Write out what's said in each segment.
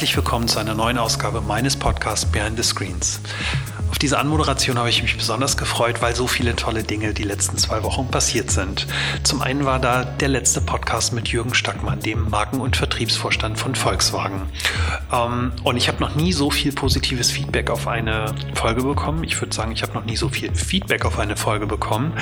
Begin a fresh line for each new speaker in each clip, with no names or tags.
Herzlich willkommen zu einer neuen Ausgabe meines Podcasts Behind the Screens diese Anmoderation habe ich mich besonders gefreut, weil so viele tolle Dinge die letzten zwei Wochen passiert sind. Zum einen war da der letzte Podcast mit Jürgen Stackmann, dem Marken- und Vertriebsvorstand von Volkswagen. Ähm, und ich habe noch nie so viel positives Feedback auf eine Folge bekommen. Ich würde sagen, ich habe noch nie so viel Feedback auf eine Folge bekommen.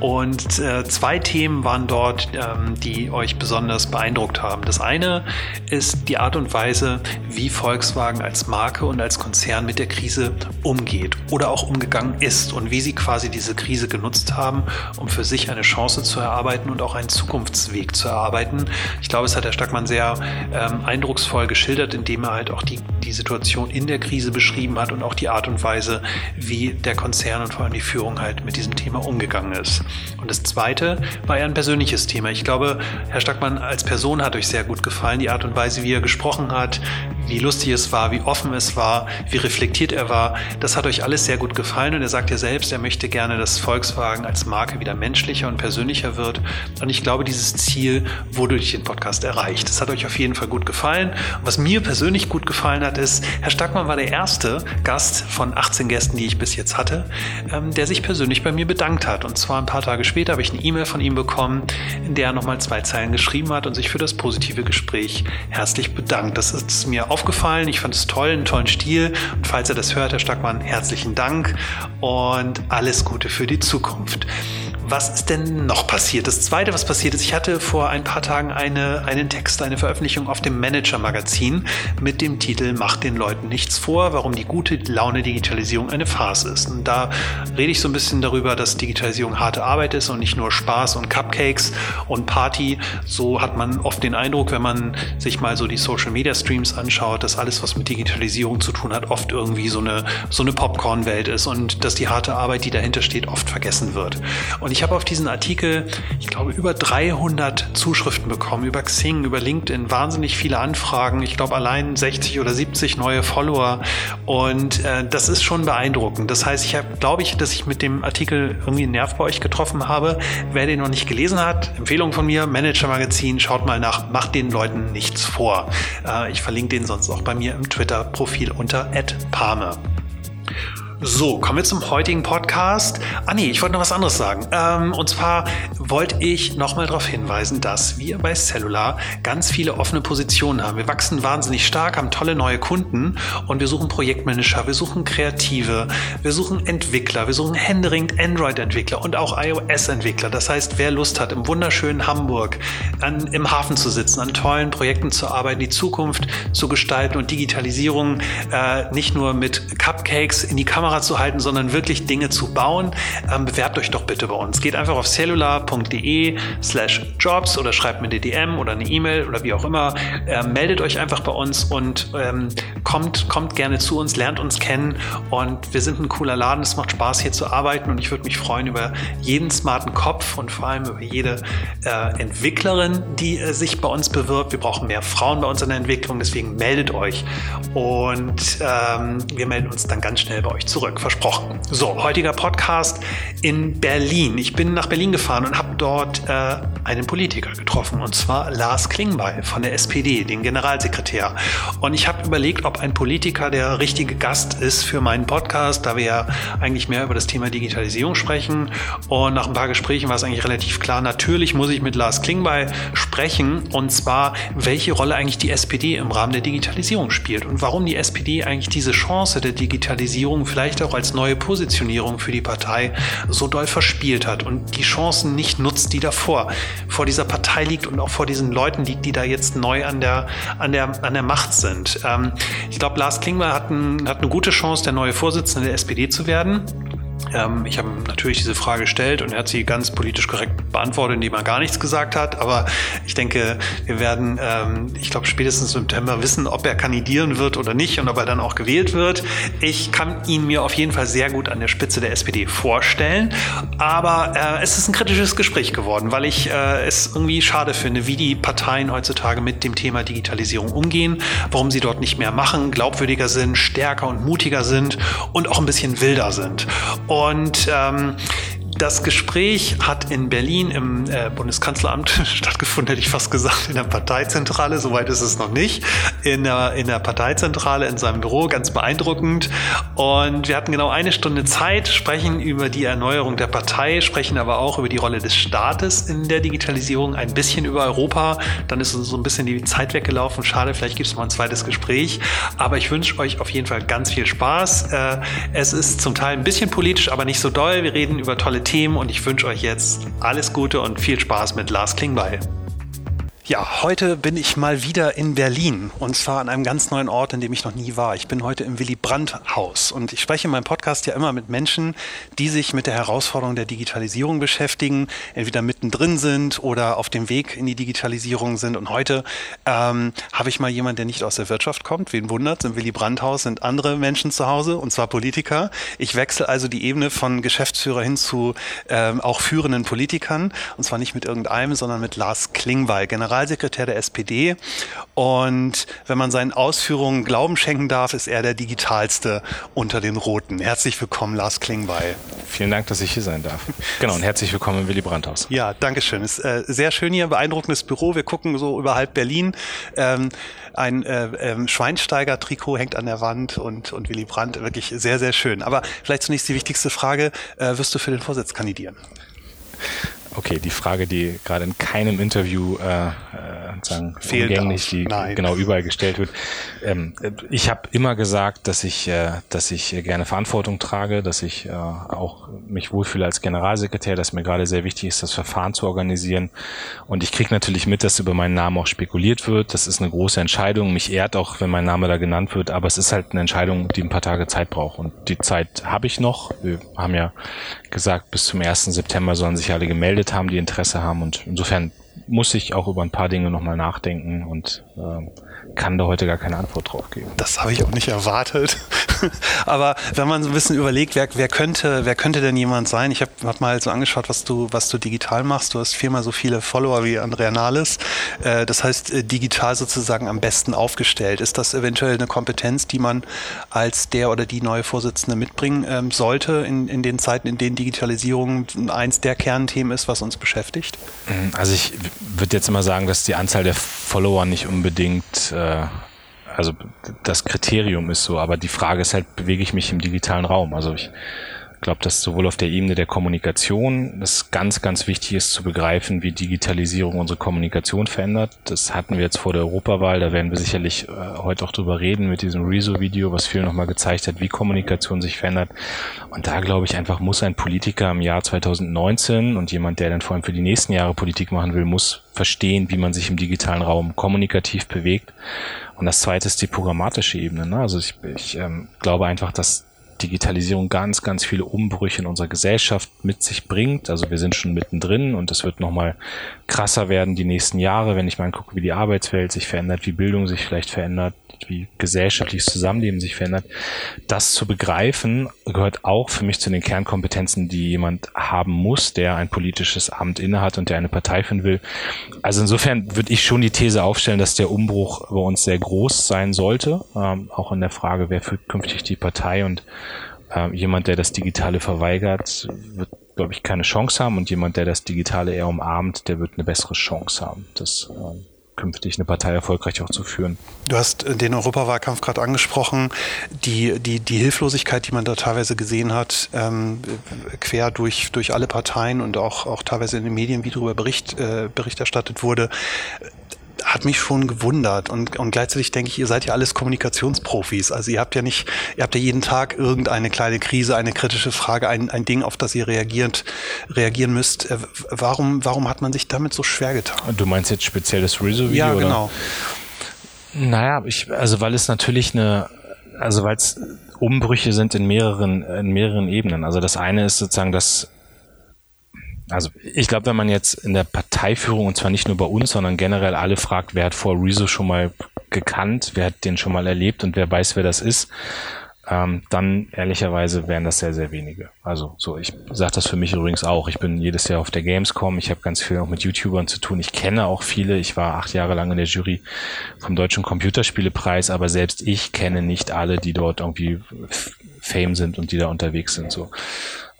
Und äh, zwei Themen waren dort, ähm, die euch besonders beeindruckt haben. Das eine ist die Art und Weise, wie Volkswagen als Marke und als Konzern mit der Krise umgeht oder auch umgegangen ist und wie sie quasi diese Krise genutzt haben, um für sich eine Chance zu erarbeiten und auch einen Zukunftsweg zu erarbeiten. Ich glaube, es hat Herr Stackmann sehr ähm, eindrucksvoll geschildert, indem er halt auch die, die Situation in der Krise beschrieben hat und auch die Art und Weise, wie der Konzern und vor allem die Führung halt mit diesem Thema umgegangen ist. Und das Zweite war eher ein persönliches Thema. Ich glaube, Herr Stackmann als Person hat euch sehr gut gefallen, die Art und Weise, wie er gesprochen hat, wie lustig es war, wie offen es war, wie reflektiert er war. Das hat euch alles sehr gut gefallen und er sagt ja selbst, er möchte gerne, dass Volkswagen als Marke wieder menschlicher und persönlicher wird. Und ich glaube, dieses Ziel wurde durch den Podcast erreicht. Das hat euch auf jeden Fall gut gefallen. Und was mir persönlich gut gefallen hat, ist, Herr Stackmann war der erste Gast von 18 Gästen, die ich bis jetzt hatte, ähm, der sich persönlich bei mir bedankt hat. Und zwar ein paar Tage später habe ich eine E-Mail von ihm bekommen, in der er nochmal zwei Zeilen geschrieben hat und sich für das positive Gespräch herzlich bedankt. Das ist mir aufgefallen. Ich fand es toll, einen tollen Stil. Und falls er das hört, Herr Stackmann, herzlichen Dank und alles Gute für die Zukunft. Was ist denn noch passiert? Das zweite, was passiert ist, ich hatte vor ein paar Tagen eine, einen Text, eine Veröffentlichung auf dem Manager-Magazin mit dem Titel Macht den Leuten nichts vor, warum die gute Laune Digitalisierung eine Farce ist. Und da rede ich so ein bisschen darüber, dass Digitalisierung harte Arbeit ist und nicht nur Spaß und Cupcakes und Party. So hat man oft den Eindruck, wenn man sich mal so die Social-Media-Streams anschaut, dass alles, was mit Digitalisierung zu tun hat, oft irgendwie so eine, so eine Popcorn-Welt ist und dass die harte Arbeit, die dahinter steht, oft vergessen wird. Und ich habe auf diesen Artikel, ich glaube, über 300 Zuschriften bekommen, über Xing, über LinkedIn, wahnsinnig viele Anfragen. Ich glaube, allein 60 oder 70 neue Follower. Und äh, das ist schon beeindruckend. Das heißt, ich glaube ich, dass ich mit dem Artikel irgendwie einen Nerv bei euch getroffen habe. Wer den noch nicht gelesen hat, Empfehlung von mir, Manager Magazin, schaut mal nach, macht den Leuten nichts vor. Äh, ich verlinke den sonst auch bei mir im Twitter-Profil unter @palme. So, kommen wir zum heutigen Podcast. Ah nee, ich wollte noch was anderes sagen. Ähm, und zwar wollte ich nochmal darauf hinweisen, dass wir bei Cellular ganz viele offene Positionen haben. Wir wachsen wahnsinnig stark, haben tolle neue Kunden und wir suchen Projektmanager, wir suchen Kreative, wir suchen Entwickler, wir suchen händeringend Android-Entwickler und auch iOS-Entwickler. Das heißt, wer Lust hat, im wunderschönen Hamburg an, im Hafen zu sitzen, an tollen Projekten zu arbeiten, die Zukunft zu gestalten und Digitalisierung äh, nicht nur mit Cupcakes in die Kamera Kamera zu halten, sondern wirklich Dinge zu bauen, ähm, bewerbt euch doch bitte bei uns. Geht einfach auf cellular.de slash jobs oder schreibt mir eine DM oder eine E-Mail oder wie auch immer. Ähm, meldet euch einfach bei uns und ähm, kommt, kommt gerne zu uns, lernt uns kennen und wir sind ein cooler Laden. Es macht Spaß hier zu arbeiten und ich würde mich freuen über jeden smarten Kopf und vor allem über jede äh, Entwicklerin, die äh, sich bei uns bewirbt. Wir brauchen mehr Frauen bei uns in der Entwicklung, deswegen meldet euch und ähm, wir melden uns dann ganz schnell bei euch zurück zurück, versprochen. So, heutiger Podcast in Berlin. Ich bin nach Berlin gefahren und habe dort äh, einen Politiker getroffen, und zwar Lars Klingbeil von der SPD, den Generalsekretär. Und ich habe überlegt, ob ein Politiker der richtige Gast ist für meinen Podcast, da wir ja eigentlich mehr über das Thema Digitalisierung sprechen. Und nach ein paar Gesprächen war es eigentlich relativ klar, natürlich muss ich mit Lars Klingbeil sprechen, und zwar, welche Rolle eigentlich die SPD im Rahmen der Digitalisierung spielt und warum die SPD eigentlich diese Chance der Digitalisierung vielleicht vielleicht auch als neue Positionierung für die Partei so doll verspielt hat und die Chancen nicht nutzt, die davor vor dieser Partei liegt und auch vor diesen Leuten liegt, die da jetzt neu an der, an der, an der Macht sind. Ähm, ich glaube, Lars Klingbeil hat, ein, hat eine gute Chance, der neue Vorsitzende der SPD zu werden. Ähm, ich habe natürlich diese Frage gestellt und er hat sie ganz politisch korrekt beantwortet, indem er gar nichts gesagt hat. Aber ich denke, wir werden, ähm, ich glaube, spätestens im September wissen, ob er kandidieren wird oder nicht und ob er dann auch gewählt wird. Ich kann ihn mir auf jeden Fall sehr gut an der Spitze der SPD vorstellen. Aber äh, es ist ein kritisches Gespräch geworden, weil ich äh, es irgendwie schade finde, wie die Parteien heutzutage mit dem Thema Digitalisierung umgehen, warum sie dort nicht mehr machen, glaubwürdiger sind, stärker und mutiger sind und auch ein bisschen wilder sind. Und ähm, Das Gespräch hat in Berlin im äh, Bundeskanzleramt stattgefunden, hätte ich fast gesagt, in der Parteizentrale. Soweit ist es noch nicht. In der, in der Parteizentrale, in seinem Büro, ganz beeindruckend. Und wir hatten genau eine Stunde Zeit, sprechen über die Erneuerung der Partei, sprechen aber auch über die Rolle des Staates in der Digitalisierung, ein bisschen über Europa. Dann ist uns so ein bisschen die Zeit weggelaufen. Schade, vielleicht gibt es mal ein zweites Gespräch. Aber ich wünsche euch auf jeden Fall ganz viel Spaß. Äh, es ist zum Teil ein bisschen politisch, aber nicht so doll. Wir reden über tolle Themen und ich wünsche euch jetzt alles Gute und viel Spaß mit Lars Klingbeil. Ja, heute bin ich mal wieder in Berlin und zwar an einem ganz neuen Ort, in dem ich noch nie war. Ich bin heute im Willy Brandt Haus und ich spreche in meinem Podcast ja immer mit Menschen, die sich mit der Herausforderung der Digitalisierung beschäftigen, entweder mittendrin sind oder auf dem Weg in die Digitalisierung sind. Und heute ähm, habe ich mal jemanden, der nicht aus der Wirtschaft kommt. Wen wundert? Im Willy Brandt Haus sind andere Menschen zu Hause und zwar Politiker. Ich wechsle also die Ebene von Geschäftsführer hin zu ähm, auch führenden Politikern und zwar nicht mit irgendeinem, sondern mit Lars Klingbeil, General Generalsekretär der SPD. Und wenn man seinen Ausführungen Glauben schenken darf, ist er der digitalste unter den Roten. Herzlich willkommen, Lars Klingbeil.
Vielen Dank, dass ich hier sein darf. Genau, und herzlich willkommen im Willy Brandt-Haus.
Ja, danke schön. Ist äh, sehr schön hier, beeindruckendes Büro. Wir gucken so über halb Berlin. Ähm, ein äh, ähm, Schweinsteiger-Trikot hängt an der Wand und, und Willy Brandt, wirklich sehr, sehr schön. Aber vielleicht zunächst die wichtigste Frage, äh, wirst du für den Vorsitz kandidieren?
Okay, die Frage, die gerade in keinem Interview äh, äh, sagen, umgänglich, die Nein. genau überall gestellt wird. Ähm, ich habe immer gesagt, dass ich, äh, dass ich gerne Verantwortung trage, dass ich äh, auch mich wohlfühle als Generalsekretär, dass mir gerade sehr wichtig ist, das Verfahren zu organisieren. Und ich kriege natürlich mit, dass über meinen Namen auch spekuliert wird. Das ist eine große Entscheidung. Mich ehrt auch, wenn mein Name da genannt wird, aber es ist halt eine Entscheidung, die ein paar Tage Zeit braucht. Und die Zeit habe ich noch. Wir haben ja gesagt, bis zum 1. September sollen sich alle gemeldet haben, die Interesse haben. Und insofern muss ich auch über ein paar Dinge nochmal nachdenken und äh, kann da heute gar keine Antwort drauf geben.
Das habe ich auch nicht erwartet. Aber wenn man so ein bisschen überlegt, wer, wer, könnte, wer könnte denn jemand sein? Ich habe hab mal so angeschaut, was du, was du digital machst. Du hast viermal so viele Follower wie Andrea Nahles. Äh, das heißt, äh, digital sozusagen am besten aufgestellt. Ist das eventuell eine Kompetenz, die man als der oder die neue Vorsitzende mitbringen ähm, sollte in, in den Zeiten, in denen Digitalisierung eins der Kernthemen ist, was uns beschäftigt?
Also ich würde jetzt immer sagen, dass die Anzahl der Follower nicht unbedingt äh, also das Kriterium ist so, aber die Frage ist halt, bewege ich mich im digitalen Raum? Also ich glaube, dass sowohl auf der Ebene der Kommunikation es ganz, ganz wichtig ist zu begreifen, wie Digitalisierung unsere Kommunikation verändert. Das hatten wir jetzt vor der Europawahl, da werden wir sicherlich äh, heute auch drüber reden mit diesem Rezo-Video, was viel nochmal gezeigt hat, wie Kommunikation sich verändert. Und da glaube ich einfach, muss ein Politiker im Jahr 2019 und jemand, der dann vor allem für die nächsten Jahre Politik machen will, muss verstehen, wie man sich im digitalen Raum kommunikativ bewegt. Und das zweite ist die programmatische Ebene. Ne? Also ich, ich ähm, glaube einfach, dass Digitalisierung ganz, ganz viele Umbrüche in unserer Gesellschaft mit sich bringt. Also wir sind schon mittendrin und es wird nochmal krasser werden die nächsten Jahre, wenn ich mal angucke, wie die Arbeitswelt sich verändert, wie Bildung sich vielleicht verändert, wie gesellschaftliches Zusammenleben sich verändert. Das zu begreifen gehört auch für mich zu den Kernkompetenzen, die jemand haben muss, der ein politisches Amt innehat und der eine Partei finden will. Also insofern würde ich schon die These aufstellen, dass der Umbruch bei uns sehr groß sein sollte, ähm, auch in der Frage, wer führt künftig die Partei und äh, jemand, der das Digitale verweigert, wird glaube ich, keine Chance haben und jemand, der das Digitale eher umarmt, der wird eine bessere Chance haben. Das äh, künftig eine Partei erfolgreich auch zu führen.
Du hast den Europawahlkampf gerade angesprochen, die, die, die Hilflosigkeit, die man da teilweise gesehen hat, ähm, quer durch, durch alle Parteien und auch, auch teilweise in den Medien, wie darüber Bericht, äh, Bericht erstattet wurde hat mich schon gewundert und, und gleichzeitig denke ich, ihr seid ja alles Kommunikationsprofis. Also ihr habt ja nicht, ihr habt ja jeden Tag irgendeine kleine Krise, eine kritische Frage, ein, ein Ding, auf das ihr reagiert, reagieren müsst. Äh, warum, warum hat man sich damit so schwer getan?
Du meinst jetzt speziell das Rezo-Video?
Ja, genau.
Oder? Naja, ich, also weil es natürlich eine, also weil es Umbrüche sind in mehreren, in mehreren Ebenen. Also das eine ist sozusagen das also ich glaube, wenn man jetzt in der Parteiführung, und zwar nicht nur bei uns, sondern generell alle fragt, wer hat vor Rezo schon mal gekannt, wer hat den schon mal erlebt und wer weiß, wer das ist, ähm, dann ehrlicherweise wären das sehr, sehr wenige. Also so, ich sage das für mich übrigens auch. Ich bin jedes Jahr auf der Gamescom, ich habe ganz viel auch mit YouTubern zu tun. Ich kenne auch viele. Ich war acht Jahre lang in der Jury vom Deutschen Computerspielepreis, aber selbst ich kenne nicht alle, die dort irgendwie Fame sind und die da unterwegs sind. So.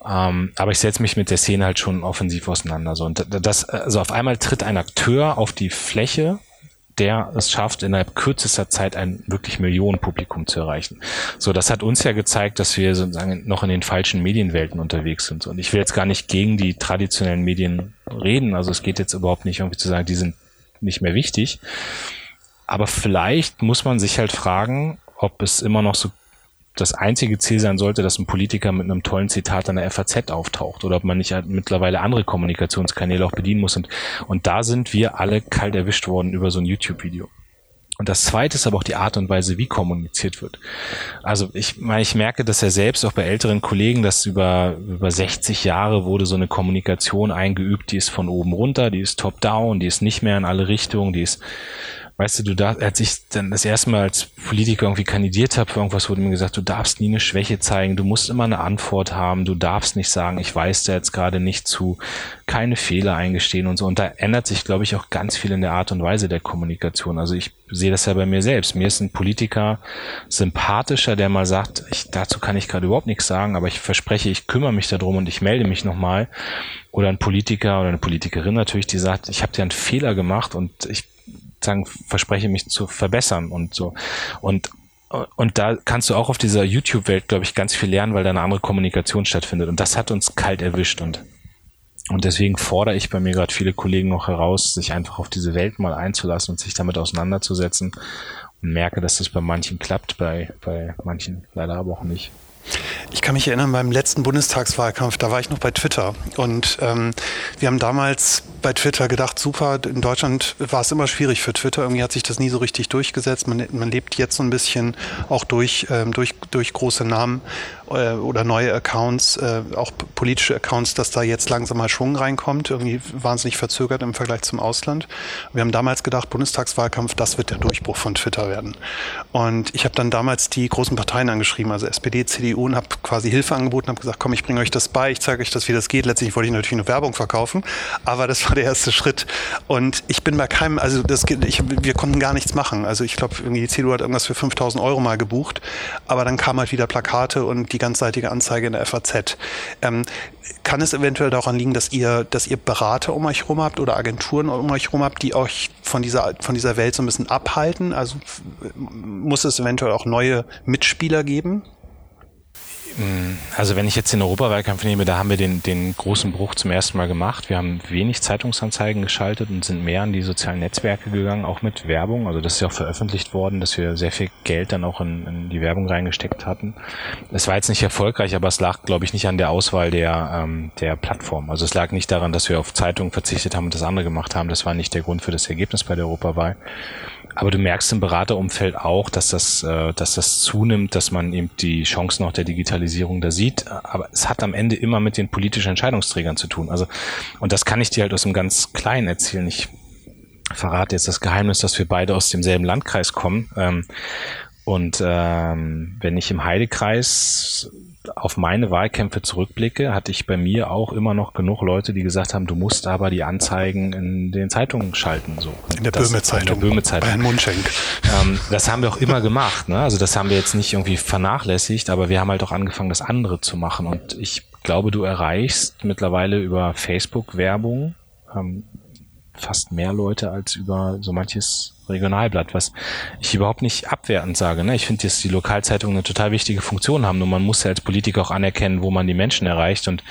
Ähm, aber ich setze mich mit der Szene halt schon offensiv auseinander. So. Und das, also auf einmal tritt ein Akteur auf die Fläche, der es schafft, innerhalb kürzester Zeit ein wirklich Millionenpublikum zu erreichen. So, das hat uns ja gezeigt, dass wir sozusagen noch in den falschen Medienwelten unterwegs sind. Und ich will jetzt gar nicht gegen die traditionellen Medien reden. Also es geht jetzt überhaupt nicht irgendwie zu sagen, die sind nicht mehr wichtig. Aber vielleicht muss man sich halt fragen, ob es immer noch so das einzige Ziel sein sollte, dass ein Politiker mit einem tollen Zitat an der FAZ auftaucht oder ob man nicht halt mittlerweile andere Kommunikationskanäle auch bedienen muss. Und, und da sind wir alle kalt erwischt worden über so ein YouTube-Video. Und das zweite ist aber auch die Art und Weise, wie kommuniziert wird. Also ich meine, ich merke das ja selbst auch bei älteren Kollegen, dass über, über 60 Jahre wurde so eine Kommunikation eingeübt, die ist von oben runter, die ist top down, die ist nicht mehr in alle Richtungen, die ist weißt du, du darfst, als ich dann das erste Mal als Politiker irgendwie kandidiert habe für irgendwas, wurde mir gesagt, du darfst nie eine Schwäche zeigen, du musst immer eine Antwort haben, du darfst nicht sagen, ich weiß da jetzt gerade nicht zu, keine Fehler eingestehen und so. Und da ändert sich, glaube ich, auch ganz viel in der Art und Weise der Kommunikation. Also ich sehe das ja bei mir selbst. Mir ist ein Politiker sympathischer, der mal sagt, ich, dazu kann ich gerade überhaupt nichts sagen, aber ich verspreche, ich kümmere mich darum und ich melde mich nochmal. Oder ein Politiker oder eine Politikerin natürlich, die sagt, ich habe dir einen Fehler gemacht und ich sagen, verspreche mich zu verbessern und so. Und und da kannst du auch auf dieser YouTube-Welt, glaube ich, ganz viel lernen, weil da eine andere Kommunikation stattfindet. Und das hat uns kalt erwischt. Und, und deswegen fordere ich bei mir gerade viele Kollegen noch heraus, sich einfach auf diese Welt mal einzulassen und sich damit auseinanderzusetzen. Und merke, dass das bei manchen klappt, bei, bei manchen leider aber auch nicht.
Ich kann mich erinnern, beim letzten Bundestagswahlkampf, da war ich noch bei Twitter. Und ähm, wir haben damals bei Twitter gedacht, super, in Deutschland war es immer schwierig für Twitter. Irgendwie hat sich das nie so richtig durchgesetzt. Man, man lebt jetzt so ein bisschen auch durch, ähm, durch, durch große Namen äh, oder neue Accounts, äh, auch politische Accounts, dass da jetzt langsam mal Schwung reinkommt. Irgendwie wahnsinnig verzögert im Vergleich zum Ausland. Wir haben damals gedacht, Bundestagswahlkampf, das wird der Durchbruch von Twitter werden. Und ich habe dann damals die großen Parteien angeschrieben, also SPD, CDU, und habe quasi Hilfe angeboten, habe gesagt, komm, ich bringe euch das bei, ich zeige euch das, wie das geht. Letztlich wollte ich natürlich eine Werbung verkaufen, aber das war der erste Schritt. Und ich bin bei keinem, also das, ich, wir konnten gar nichts machen. Also ich glaube, irgendwie die CDU hat irgendwas für 5000 Euro mal gebucht, aber dann kam halt wieder Plakate und die ganzseitige Anzeige in der FAZ. Ähm, kann es eventuell daran liegen, dass ihr, dass ihr Berater um euch herum habt oder Agenturen um euch herum habt, die euch von dieser, von dieser Welt so ein bisschen abhalten? Also muss es eventuell auch neue Mitspieler geben?
Mm, also wenn ich jetzt den Europawahlkampf nehme, da haben wir den, den großen Bruch zum ersten Mal gemacht. Wir haben wenig Zeitungsanzeigen geschaltet und sind mehr an die sozialen Netzwerke gegangen, auch mit Werbung. Also das ist ja auch veröffentlicht worden, dass wir sehr viel Geld dann auch in, in die Werbung reingesteckt hatten. Es war jetzt nicht erfolgreich, aber es lag, glaube ich, nicht an der Auswahl der, ähm, der Plattform. Also es lag nicht daran, dass wir auf Zeitungen verzichtet haben und das andere gemacht haben. Das war nicht der Grund für das Ergebnis bei der Europawahl. Aber du merkst im Beraterumfeld auch, dass das, äh, dass das zunimmt, dass man eben die Chancen auch der Digitalisierung da sieht. Aber es hat am Ende immer mit den politischen Entscheidungsträgern zu tun. Also, und das kann ich dir halt aus einem ganz Kleinen erzählen. Ich verrate jetzt das Geheimnis, dass wir beide aus demselben Landkreis kommen. Ähm, und ähm, wenn ich im Heidekreis auf meine Wahlkämpfe zurückblicke, hatte ich bei mir auch immer noch genug Leute, die gesagt haben, du musst aber die Anzeigen in den Zeitungen schalten. So.
In der Böhme-Zeitung.
Böhme-Zeitung. Bei Herrn Mundschenk. Ähm, das haben wir auch immer gemacht. Ne? Also das haben wir jetzt nicht irgendwie vernachlässigt, aber wir haben halt auch angefangen, das andere zu machen. Und ich glaube, du erreichst mittlerweile über Facebook-Werbung ähm, fast mehr Leute als über so manches Regionalblatt, was ich überhaupt nicht abwertend sage. Ne? Ich finde, dass die Lokalzeitungen eine total wichtige Funktion haben. Nur man muss ja als Politiker auch anerkennen, wo man die Menschen erreicht. Und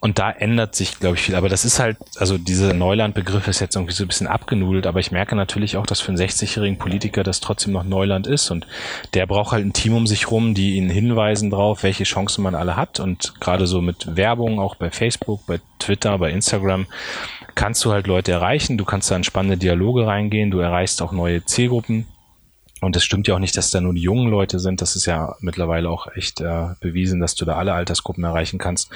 und da ändert sich, glaube ich, viel. Aber das ist halt, also dieser Neuland-Begriff ist jetzt irgendwie so ein bisschen abgenudelt, aber ich merke natürlich auch, dass für einen 60-jährigen Politiker das trotzdem noch Neuland ist. Und der braucht halt ein Team um sich rum, die ihn hinweisen drauf, welche Chancen man alle hat. Und gerade so mit Werbung, auch bei Facebook, bei Twitter, bei Instagram, kannst du halt Leute erreichen. Du kannst da in spannende Dialoge reingehen. Du erreichst auch neue Zielgruppen. Und es stimmt ja auch nicht, dass da nur die jungen Leute sind. Das ist ja mittlerweile auch echt äh, bewiesen, dass du da alle Altersgruppen erreichen kannst.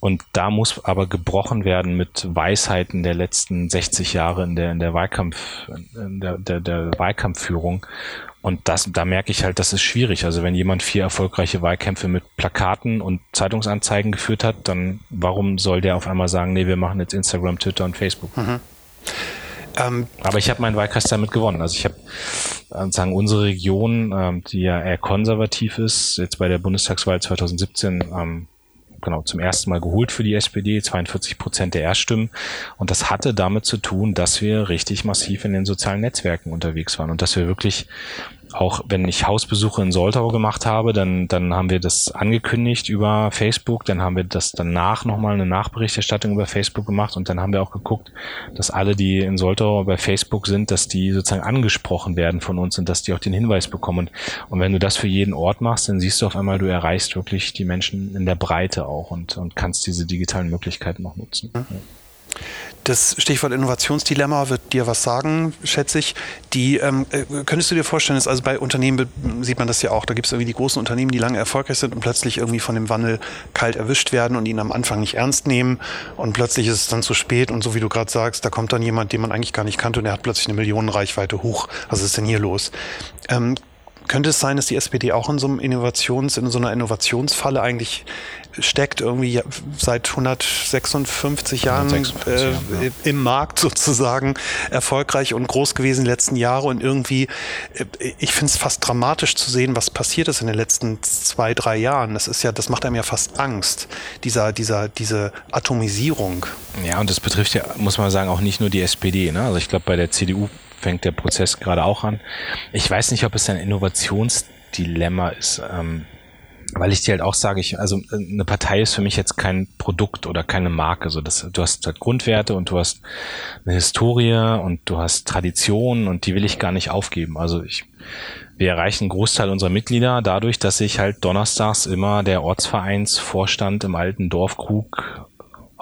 Und da muss aber gebrochen werden mit Weisheiten der letzten 60 Jahre in der, in der Wahlkampf, in der, der, der Wahlkampfführung. Und das, da merke ich halt, das ist schwierig. Also wenn jemand vier erfolgreiche Wahlkämpfe mit Plakaten und Zeitungsanzeigen geführt hat, dann warum soll der auf einmal sagen, nee, wir machen jetzt Instagram, Twitter und Facebook? Mhm. Ähm, Aber ich habe meinen Wahlkreis damit gewonnen. Also ich habe sagen unsere Region, ähm, die ja eher konservativ ist, jetzt bei der Bundestagswahl 2017 ähm, genau zum ersten Mal geholt für die SPD, 42 Prozent der Erststimmen. Und das hatte damit zu tun, dass wir richtig massiv in den sozialen Netzwerken unterwegs waren und dass wir wirklich auch wenn ich Hausbesuche in Soltau gemacht habe, dann, dann haben wir das angekündigt über Facebook, dann haben wir das danach nochmal eine Nachberichterstattung über Facebook gemacht und dann haben wir auch geguckt, dass alle, die in Soltau bei Facebook sind, dass die sozusagen angesprochen werden von uns und dass die auch den Hinweis bekommen. Und wenn du das für jeden Ort machst, dann siehst du auf einmal, du erreichst wirklich die Menschen in der Breite auch und, und kannst diese digitalen Möglichkeiten noch nutzen. Mhm.
Das Stichwort Innovationsdilemma wird dir was sagen, schätze ich. Die ähm, äh, könntest du dir vorstellen, dass also bei Unternehmen sieht man das ja auch, da gibt es irgendwie die großen Unternehmen, die lange erfolgreich sind und plötzlich irgendwie von dem Wandel kalt erwischt werden und ihn am Anfang nicht ernst nehmen und plötzlich ist es dann zu spät und so wie du gerade sagst, da kommt dann jemand, den man eigentlich gar nicht kannte und der hat plötzlich eine Millionenreichweite hoch. Was ist denn hier los? Ähm, könnte es sein, dass die SPD auch in so einem Innovations, in so einer Innovationsfalle eigentlich steckt, irgendwie seit 156 Jahren 156 äh, Jahren, ja. im Markt sozusagen erfolgreich und groß gewesen die letzten Jahre und irgendwie, äh, ich finde es fast dramatisch zu sehen, was passiert ist in den letzten zwei, drei Jahren. Das ist ja, das macht einem ja fast Angst, dieser, dieser, diese Atomisierung.
Ja, und das betrifft ja, muss man sagen, auch nicht nur die SPD. Ne? Also ich glaube, bei der CDU fängt der Prozess gerade auch an. Ich weiß nicht, ob es ein Innovationsdilemma ist. Ähm, weil ich dir halt auch sage, ich, also eine Partei ist für mich jetzt kein Produkt oder keine Marke. So das, du hast halt Grundwerte und du hast eine Historie und du hast Tradition und die will ich gar nicht aufgeben. Also ich, wir erreichen einen Großteil unserer Mitglieder dadurch, dass sich halt donnerstags immer der Ortsvereinsvorstand im alten Dorfkrug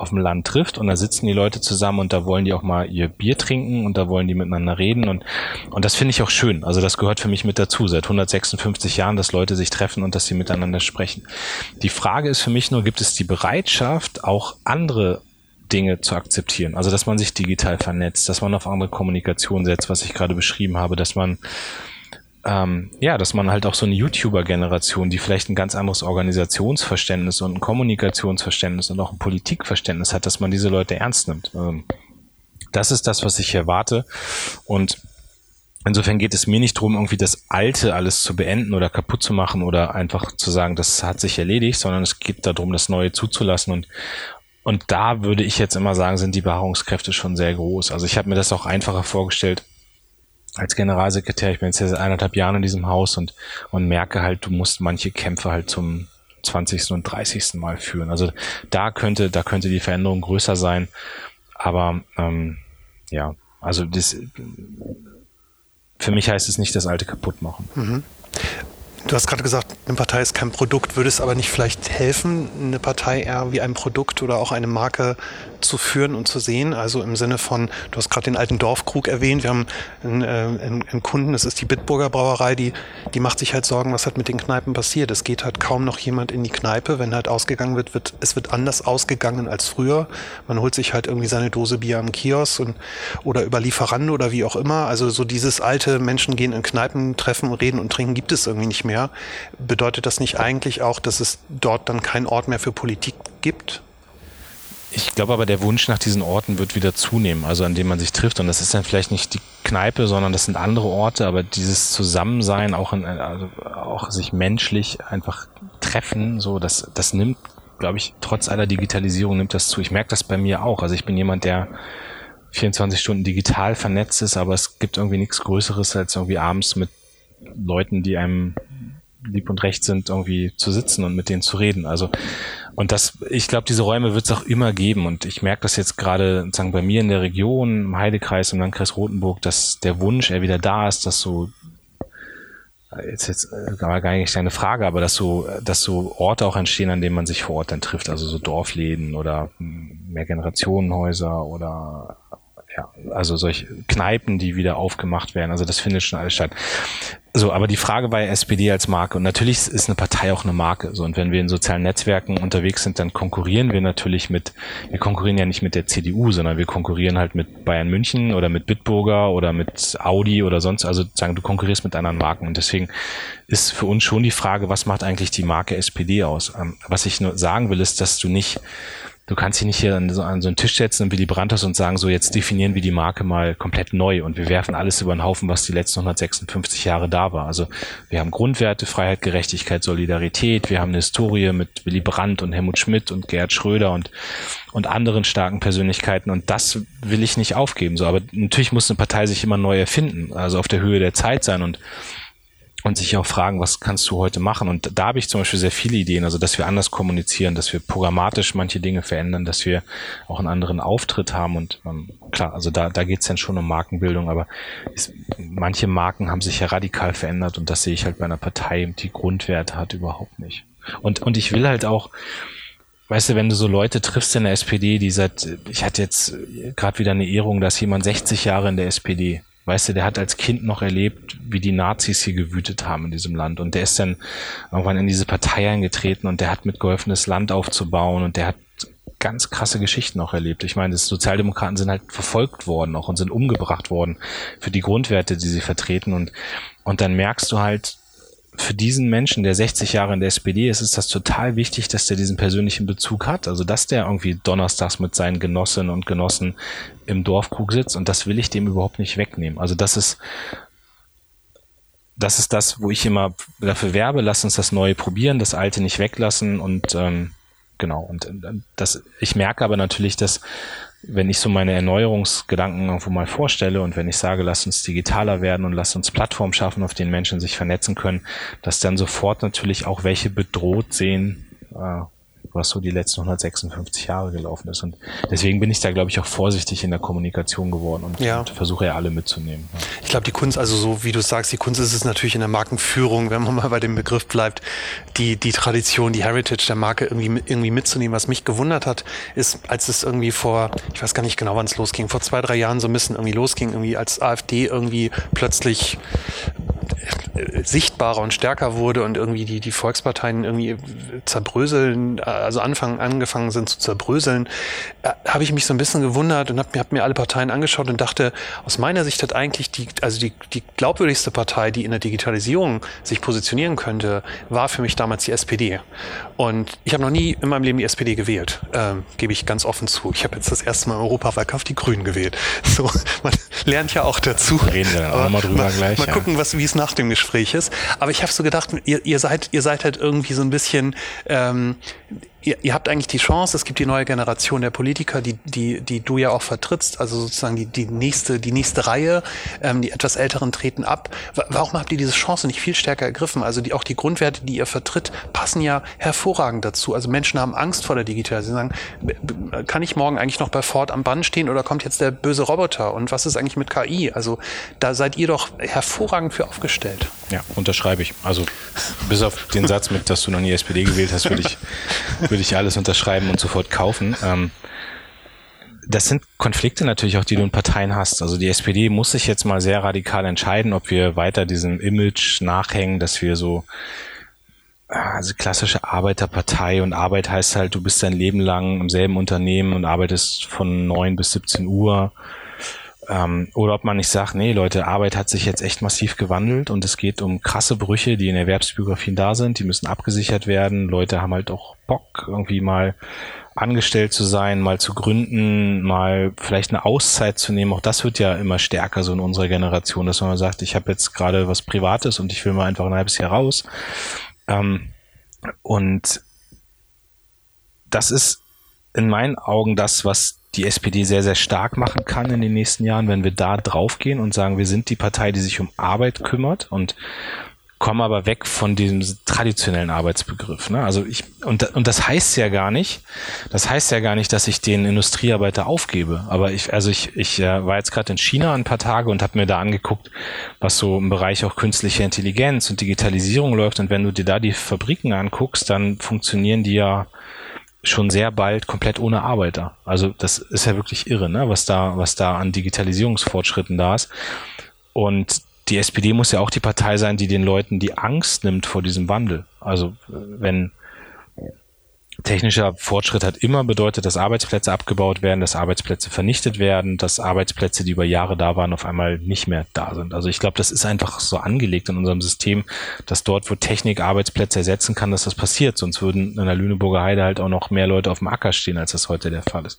auf dem Land trifft und da sitzen die Leute zusammen und da wollen die auch mal ihr Bier trinken und da wollen die miteinander reden und, und das finde ich auch schön. Also das gehört für mich mit dazu, seit 156 Jahren, dass Leute sich treffen und dass sie miteinander sprechen. Die Frage ist für mich nur, gibt es die Bereitschaft, auch andere Dinge zu akzeptieren. Also, dass man sich digital vernetzt, dass man auf andere Kommunikation setzt, was ich gerade beschrieben habe, dass man ähm, ja, dass man halt auch so eine YouTuber-Generation, die vielleicht ein ganz anderes Organisationsverständnis und ein Kommunikationsverständnis und auch ein Politikverständnis hat, dass man diese Leute ernst nimmt. Ähm, das ist das, was ich erwarte. Und insofern geht es mir nicht darum, irgendwie das Alte alles zu beenden oder kaputt zu machen oder einfach zu sagen, das hat sich erledigt, sondern es geht darum, das Neue zuzulassen und und da würde ich jetzt immer sagen, sind die Beharrungskräfte schon sehr groß. Also ich habe mir das auch einfacher vorgestellt, als Generalsekretär, ich bin jetzt seit eineinhalb Jahren in diesem Haus und, und merke halt, du musst manche Kämpfe halt zum 20. und 30. Mal führen. Also da könnte, da könnte die Veränderung größer sein. Aber ähm, ja, also das für mich heißt es nicht das alte kaputt machen. Mhm.
Du hast gerade gesagt, eine Partei ist kein Produkt. Würde es aber nicht vielleicht helfen, eine Partei eher wie ein Produkt oder auch eine Marke zu führen und zu sehen? Also im Sinne von, du hast gerade den alten Dorfkrug erwähnt. Wir haben einen, äh, einen, Kunden, das ist die Bitburger Brauerei, die, die macht sich halt Sorgen, was halt mit den Kneipen passiert. Es geht halt kaum noch jemand in die Kneipe. Wenn halt ausgegangen wird, wird es wird anders ausgegangen als früher. Man holt sich halt irgendwie seine Dose Bier am Kiosk und, oder über Lieferando oder wie auch immer. Also so dieses alte Menschen gehen in Kneipen, treffen, reden und trinken gibt es irgendwie nicht mehr mehr. Bedeutet das nicht eigentlich auch, dass es dort dann keinen Ort mehr für Politik gibt?
Ich glaube aber, der Wunsch nach diesen Orten wird wieder zunehmen, also an dem man sich trifft. Und das ist dann vielleicht nicht die Kneipe, sondern das sind andere Orte, aber dieses Zusammensein, auch, in, also auch sich menschlich einfach treffen, so, das, das nimmt, glaube ich, trotz aller Digitalisierung nimmt das zu. Ich merke das bei mir auch. Also ich bin jemand, der 24 Stunden digital vernetzt ist, aber es gibt irgendwie nichts Größeres, als irgendwie abends mit Leuten, die einem lieb und recht sind, irgendwie zu sitzen und mit denen zu reden. Also und das, ich glaube, diese Räume wird es auch immer geben. Und ich merke das jetzt gerade sagen bei mir in der Region, im Heidekreis, im Landkreis Rotenburg, dass der Wunsch er wieder da ist, dass so jetzt jetzt äh, gar nicht deine Frage, aber dass so, dass so Orte auch entstehen, an denen man sich vor Ort dann trifft, also so Dorfläden oder Mehrgenerationenhäuser oder ja, also solche Kneipen, die wieder aufgemacht werden. Also das findet schon alles statt. So, aber die Frage bei SPD als Marke und natürlich ist eine Partei auch eine Marke. So und wenn wir in sozialen Netzwerken unterwegs sind, dann konkurrieren wir natürlich mit. Wir konkurrieren ja nicht mit der CDU, sondern wir konkurrieren halt mit Bayern München oder mit Bitburger oder mit Audi oder sonst. Also sagen, du konkurrierst mit anderen Marken und deswegen ist für uns schon die Frage, was macht eigentlich die Marke SPD aus? Ähm, was ich nur sagen will, ist, dass du nicht du kannst dich nicht hier an so, an so einen Tisch setzen und Willy Brandt und sagen, so jetzt definieren wir die Marke mal komplett neu und wir werfen alles über den Haufen, was die letzten 156 Jahre da war. Also wir haben Grundwerte, Freiheit, Gerechtigkeit, Solidarität, wir haben eine Historie mit Willy Brandt und Helmut Schmidt und Gerhard Schröder und, und anderen starken Persönlichkeiten und das will ich nicht aufgeben. So, aber natürlich muss eine Partei sich immer neu erfinden, also auf der Höhe der Zeit sein und und sich auch fragen, was kannst du heute machen? Und da habe ich zum Beispiel sehr viele Ideen, also dass wir anders kommunizieren, dass wir programmatisch manche Dinge verändern, dass wir auch einen anderen Auftritt haben und ähm, klar, also da, da geht es dann schon um Markenbildung, aber es, manche Marken haben sich ja radikal verändert und das sehe ich halt bei einer Partei, die Grundwerte hat, überhaupt nicht. Und, und ich will halt auch, weißt du, wenn du so Leute triffst in der SPD, die seit, ich hatte jetzt gerade wieder eine Ehrung, dass jemand 60 Jahre in der SPD Weißt du, der hat als Kind noch erlebt, wie die Nazis hier gewütet haben in diesem Land. Und der ist dann irgendwann in diese Partei eingetreten und der hat mitgeholfen, das Land aufzubauen und der hat ganz krasse Geschichten auch erlebt. Ich meine, die Sozialdemokraten sind halt verfolgt worden auch und sind umgebracht worden für die Grundwerte, die sie vertreten. Und, und dann merkst du halt, für diesen Menschen, der 60 Jahre in der SPD ist, ist das total wichtig, dass der diesen persönlichen Bezug hat. Also, dass der irgendwie donnerstags mit seinen Genossinnen und Genossen im Dorfkrug sitzt und das will ich dem überhaupt nicht wegnehmen. Also, das ist, das ist das, wo ich immer dafür werbe, lass uns das Neue probieren, das Alte nicht weglassen und ähm, genau. Und das, ich merke aber natürlich, dass wenn ich so meine Erneuerungsgedanken irgendwo mal vorstelle und wenn ich sage, lass uns digitaler werden und lass uns Plattformen schaffen, auf denen Menschen sich vernetzen können, dass dann sofort natürlich auch welche bedroht sehen, äh, was so die letzten 156 Jahre gelaufen ist. Und deswegen bin ich da, glaube ich, auch vorsichtig in der Kommunikation geworden und, ja. und versuche ja alle mitzunehmen. Ja.
Ich glaube, die Kunst, also so wie du sagst, die Kunst ist es natürlich in der Markenführung, wenn man mal bei dem Begriff bleibt, die, die Tradition, die Heritage der Marke irgendwie, irgendwie mitzunehmen. Was mich gewundert hat, ist, als es irgendwie vor, ich weiß gar nicht genau, wann es losging, vor zwei, drei Jahren so ein bisschen irgendwie losging, irgendwie als AfD irgendwie plötzlich sichtbarer und stärker wurde und irgendwie die, die Volksparteien irgendwie zerbröseln, also anfangen, angefangen sind zu zerbröseln, äh, habe ich mich so ein bisschen gewundert und habe mir, hab mir alle Parteien angeschaut und dachte, aus meiner Sicht hat eigentlich die, also die, die glaubwürdigste Partei, die in der Digitalisierung sich positionieren könnte, war für mich damals die SPD. Und ich habe noch nie in meinem Leben die SPD gewählt, ähm, gebe ich ganz offen zu. Ich habe jetzt das erste Mal im Europawahlkampf die Grünen gewählt. So, man lernt ja auch dazu.
Reden wir auch mal drüber
mal,
gleich.
Mal ja. gucken, was, wie es nach dem Gespräch ist. Aber ich habe so gedacht, ihr, ihr seid, ihr seid halt irgendwie so ein bisschen ähm, ihr, ihr habt eigentlich die Chance, es gibt die neue Generation der Politiker, die, die, die du ja auch vertrittst, also sozusagen die, die nächste, die nächste Reihe, ähm, die etwas Älteren treten ab. Warum habt ihr diese Chance nicht viel stärker ergriffen? Also die, auch die Grundwerte, die ihr vertritt, passen ja hervorragend dazu. Also Menschen haben Angst vor der Digitalisierung. Sie sagen, kann ich morgen eigentlich noch bei Ford am Band stehen oder kommt jetzt der böse Roboter? Und was ist eigentlich mit KI? Also da seid ihr doch hervorragend für aufgestellt.
Ja, unterschreibe ich. Also bis auf den Satz mit, dass du noch nie SPD gewählt hast, würde ich würde ich alles unterschreiben und sofort kaufen. Ähm, das sind Konflikte natürlich auch, die du in Parteien hast. Also die SPD muss sich jetzt mal sehr radikal entscheiden, ob wir weiter diesem Image nachhängen, dass wir so also klassische Arbeiterpartei und Arbeit heißt halt, du bist dein Leben lang im selben Unternehmen und arbeitest von neun bis 17 Uhr. Ähm, oder ob man nicht sagt, nee Leute, Arbeit hat sich jetzt echt massiv gewandelt und es geht um krasse Brüche, die in Erwerbsbiografien da sind, die müssen abgesichert werden. Leute haben halt auch Bock, irgendwie mal angestellt zu sein, mal zu gründen, mal vielleicht eine Auszeit zu nehmen. Auch das wird ja immer stärker so in unserer Generation, dass man sagt, ich habe jetzt gerade was Privates und ich will mal einfach ein halbes Jahr raus. Ähm, und das ist in meinen Augen das, was die SPD sehr, sehr stark machen kann in den nächsten Jahren, wenn wir da draufgehen und sagen, wir sind die Partei, die sich um Arbeit kümmert und komme aber weg von diesem traditionellen Arbeitsbegriff. Ne? Also ich und, und das heißt ja gar nicht, das heißt ja gar nicht, dass ich den Industriearbeiter aufgebe. Aber ich, also ich, ich äh, war jetzt gerade in China ein paar Tage und habe mir da angeguckt, was so im Bereich auch künstliche Intelligenz und Digitalisierung läuft. Und wenn du dir da die Fabriken anguckst, dann funktionieren die ja schon sehr bald komplett ohne Arbeiter. Also das ist ja wirklich irre, ne? was da, was da an Digitalisierungsfortschritten da ist. Und die SPD muss ja auch die Partei sein, die den Leuten die Angst nimmt vor diesem Wandel. Also wenn, technischer Fortschritt hat immer bedeutet, dass Arbeitsplätze abgebaut werden, dass Arbeitsplätze vernichtet werden, dass Arbeitsplätze, die über Jahre da waren, auf einmal nicht mehr da sind. Also ich glaube, das ist einfach so angelegt in unserem System, dass dort, wo Technik Arbeitsplätze ersetzen kann, dass das passiert. Sonst würden in der Lüneburger Heide halt auch noch mehr Leute auf dem Acker stehen, als das heute der Fall ist.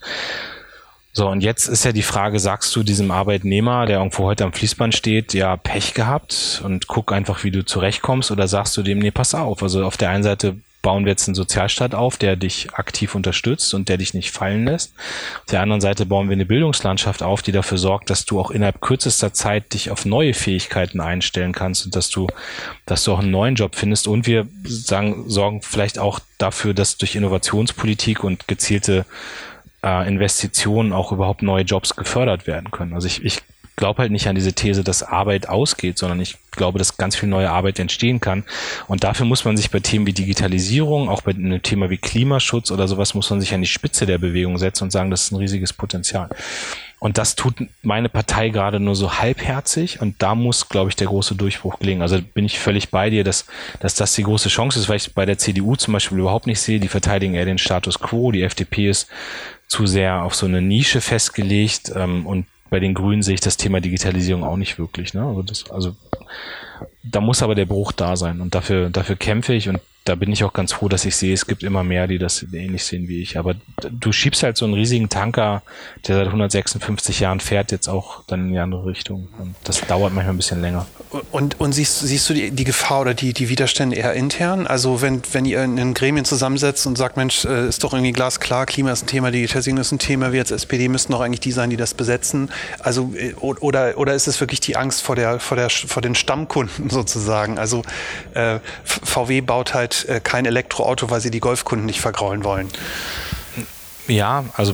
So, und jetzt ist ja die Frage, sagst du diesem Arbeitnehmer, der irgendwo heute am Fließband steht, ja, Pech gehabt und guck einfach, wie du zurechtkommst, oder sagst du dem, nee, pass auf. Also auf der einen Seite bauen wir jetzt einen Sozialstaat auf, der dich aktiv unterstützt und der dich nicht fallen lässt. Auf der anderen Seite bauen wir eine Bildungslandschaft auf, die dafür sorgt, dass du auch innerhalb kürzester Zeit dich auf neue Fähigkeiten einstellen kannst und dass du, dass du auch einen neuen Job findest. Und wir sagen, sorgen vielleicht auch dafür, dass durch Innovationspolitik und gezielte äh, Investitionen auch überhaupt neue Jobs gefördert werden können. Also ich, ich glaube halt nicht an diese These, dass Arbeit ausgeht, sondern ich glaube, dass ganz viel neue Arbeit entstehen kann. Und dafür muss man sich bei Themen wie Digitalisierung, auch bei einem Thema wie Klimaschutz oder sowas, muss man sich an die Spitze der Bewegung setzen und sagen, das ist ein riesiges Potenzial. Und das tut meine Partei gerade nur so halbherzig und da muss, glaube ich, der große Durchbruch gelingen. Also bin ich völlig bei dir, dass, dass das die große Chance ist, weil ich bei der CDU zum Beispiel überhaupt nicht sehe. Die verteidigen eher den Status quo. Die FDP ist zu sehr auf so eine Nische festgelegt ähm, und bei den Grünen sehe ich das Thema Digitalisierung auch nicht wirklich. Ne? Also, das, also da muss aber der Bruch da sein und dafür, dafür kämpfe ich und da bin ich auch ganz froh, dass ich sehe, es gibt immer mehr, die das ähnlich sehen wie ich. Aber du schiebst halt so einen riesigen Tanker, der seit 156 Jahren fährt, jetzt auch dann in die andere Richtung. Und das dauert manchmal ein bisschen länger.
Und, und siehst, siehst du die, die Gefahr oder die, die Widerstände eher intern? Also wenn, wenn ihr in den Gremien zusammensetzt und sagt, Mensch, äh, ist doch irgendwie glasklar, Klima ist ein Thema, Digitalisierung ist ein Thema, wir als SPD müssten doch eigentlich die sein, die das besetzen. Also äh, oder, oder ist es wirklich die Angst vor, der, vor, der, vor den Stammkunden sozusagen? Also äh, VW baut halt äh, kein Elektroauto, weil sie die Golfkunden nicht vergraulen wollen.
Ja, also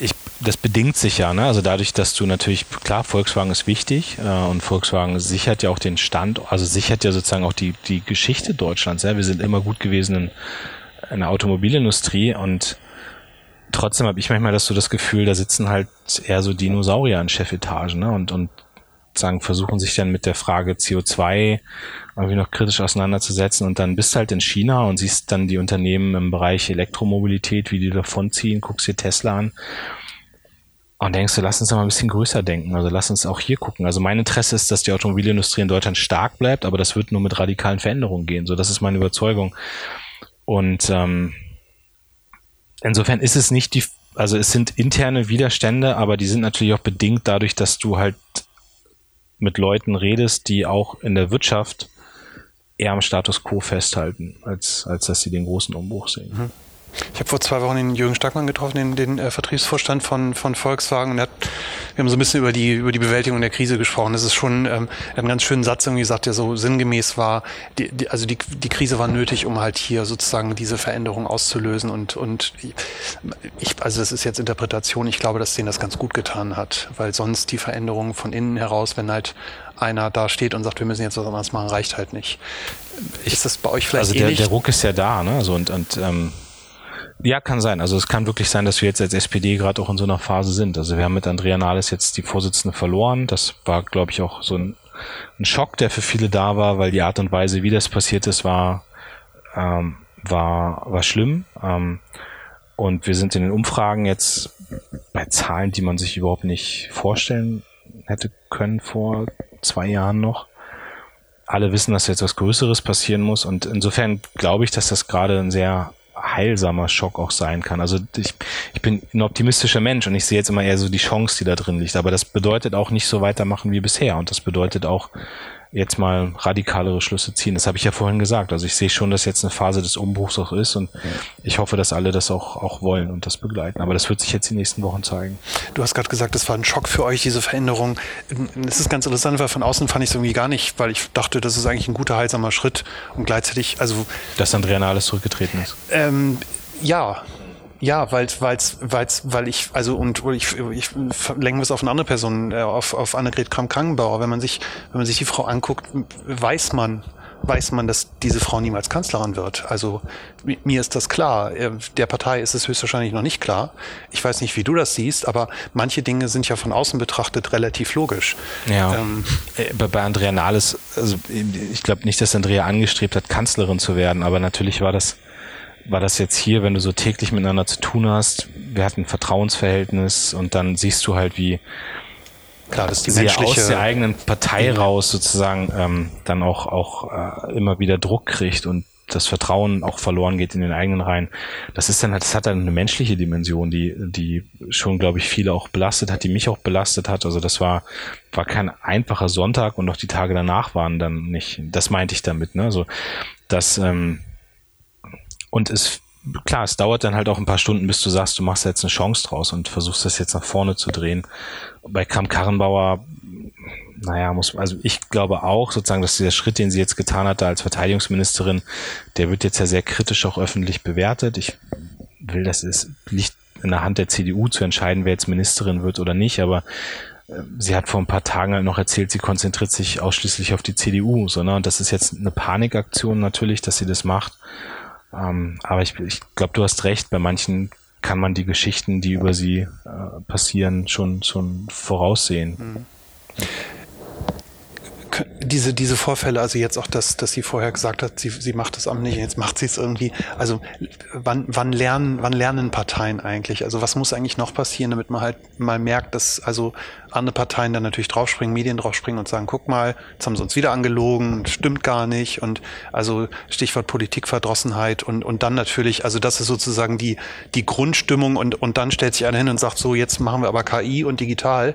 ich, das bedingt sich ja. Ne? Also dadurch, dass du natürlich, klar, Volkswagen ist wichtig äh, und Volkswagen sichert ja auch den Stand, also sichert ja sozusagen auch die, die Geschichte Deutschlands. Ja? Wir sind immer gut gewesen in, in der Automobilindustrie und trotzdem habe ich manchmal das so das Gefühl, da sitzen halt eher so Dinosaurier in Chefetagen ne? und, und sagen, versuchen sich dann mit der Frage CO2 irgendwie noch kritisch auseinanderzusetzen und dann bist halt in China und siehst dann die Unternehmen im Bereich Elektromobilität, wie die davonziehen, guckst dir Tesla an und denkst du, lass uns mal ein bisschen größer denken. Also lass uns auch hier gucken. Also mein Interesse ist, dass die Automobilindustrie in Deutschland stark bleibt, aber das wird nur mit radikalen Veränderungen gehen. So, das ist meine Überzeugung. Und ähm, insofern ist es nicht die, also es sind interne Widerstände, aber die sind natürlich auch bedingt dadurch, dass du halt mit Leuten redest, die auch in der Wirtschaft eher am Status quo festhalten, als, als dass sie den großen Umbruch sehen. Mhm.
Ich habe vor zwei Wochen den Jürgen Starkmann getroffen, den, den äh, Vertriebsvorstand von, von Volkswagen. Und hat, wir haben so ein bisschen über die, über die Bewältigung der Krise gesprochen. Das ist schon, ähm, er hat einen ganz schönen Satz irgendwie gesagt, der so sinngemäß war. Die, die, also die, die Krise war nötig, um halt hier sozusagen diese Veränderung auszulösen. Und, und ich, also das ist jetzt Interpretation. Ich glaube, dass denen das ganz gut getan hat, weil sonst die Veränderung von innen heraus, wenn halt einer da steht und sagt, wir müssen jetzt was anderes machen, reicht halt nicht.
Ist das bei euch vielleicht Also der, der Ruck ist ja da, ne? Also und, und ähm, ja, kann sein. Also es kann wirklich sein, dass wir jetzt als SPD gerade auch in so einer Phase sind. Also wir haben mit Andrea Nahles jetzt die Vorsitzende verloren. Das war, glaube ich, auch so ein, ein, Schock, der für viele da war, weil die Art und Weise, wie das passiert ist, war, ähm, war, war schlimm. Ähm, und wir sind in den Umfragen jetzt bei Zahlen, die man sich überhaupt nicht vorstellen hätte können vor zwei Jahren noch. Alle wissen, dass jetzt was Größeres passieren muss. Und insofern glaube ich, dass das gerade ein sehr heilsamer Schock auch sein kann. Also ich, ich bin ein optimistischer Mensch und ich sehe jetzt immer eher so die Chance, die da drin liegt. Aber das bedeutet auch nicht so weitermachen wie bisher. Und das bedeutet auch jetzt mal radikalere Schlüsse ziehen. Das habe ich ja vorhin gesagt. Also ich sehe schon, dass jetzt eine Phase des Umbruchs auch ist und ich hoffe, dass alle das auch, auch wollen und das begleiten. Aber das wird sich jetzt die nächsten Wochen zeigen.
Du hast gerade gesagt, das war ein Schock für euch, diese Veränderung. Das ist ganz interessant, weil von außen fand ich es irgendwie gar nicht, weil ich dachte, das ist eigentlich ein guter, heilsamer Schritt und gleichzeitig, also.
Dass Andrea Nahles zurückgetreten ist.
Ähm, ja, ja, weil, weil's, weil's, weil ich, also und ich, ich lenke es auf eine andere Person, äh, auf, auf Annegret Kramp-Kangenbauer. Wenn man sich, wenn man sich die Frau anguckt, weiß man, weiß man, dass diese Frau niemals Kanzlerin wird. Also mir ist das klar. Äh, der Partei ist es höchstwahrscheinlich noch nicht klar. Ich weiß nicht, wie du das siehst, aber manche Dinge sind ja von außen betrachtet relativ logisch.
Ja. Ähm, äh, bei Andrea Nahles, also ich glaube nicht, dass Andrea angestrebt hat, Kanzlerin zu werden, aber natürlich war das war das jetzt hier, wenn du so täglich miteinander zu tun hast, wir hatten ein Vertrauensverhältnis und dann siehst du halt, wie
Klar, das ist die
sie
menschliche
aus der eigenen Partei raus sozusagen ähm, dann auch, auch äh, immer wieder Druck kriegt und das Vertrauen auch verloren geht in den eigenen Reihen. Das ist dann halt, das hat dann eine menschliche Dimension, die, die schon, glaube ich, viele auch belastet hat, die mich auch belastet hat. Also das war, war kein einfacher Sonntag und auch die Tage danach waren dann nicht, das meinte ich damit, ne? Also, das, ähm, und es, klar, es dauert dann halt auch ein paar Stunden, bis du sagst, du machst jetzt eine Chance draus und versuchst das jetzt nach vorne zu drehen. Bei Kram Karrenbauer naja, muss, also ich glaube auch sozusagen, dass dieser Schritt, den sie jetzt getan hat, da als Verteidigungsministerin, der wird jetzt ja sehr kritisch auch öffentlich bewertet. Ich will, das ist, liegt in der Hand der CDU zu entscheiden, wer jetzt Ministerin wird oder nicht, aber äh, sie hat vor ein paar Tagen halt noch erzählt, sie konzentriert sich ausschließlich auf die CDU, so, ne? Das ist jetzt eine Panikaktion natürlich, dass sie das macht. Ähm, aber ich, ich glaube, du hast recht, bei manchen kann man die Geschichten, die über sie äh, passieren, schon, schon voraussehen. Mhm
diese, diese Vorfälle, also jetzt auch das, dass sie vorher gesagt hat, sie, sie macht das Amt nicht, jetzt macht sie es irgendwie. Also wann, wann lernen, wann lernen Parteien eigentlich? Also was muss eigentlich noch passieren, damit man halt mal merkt, dass also andere Parteien dann natürlich draufspringen, Medien draufspringen und sagen, guck mal, jetzt haben sie uns wieder angelogen, stimmt gar nicht. Und also Stichwort Politikverdrossenheit und, und dann natürlich, also das ist sozusagen die, die Grundstimmung und, und dann stellt sich einer hin und sagt, so, jetzt machen wir aber KI und digital.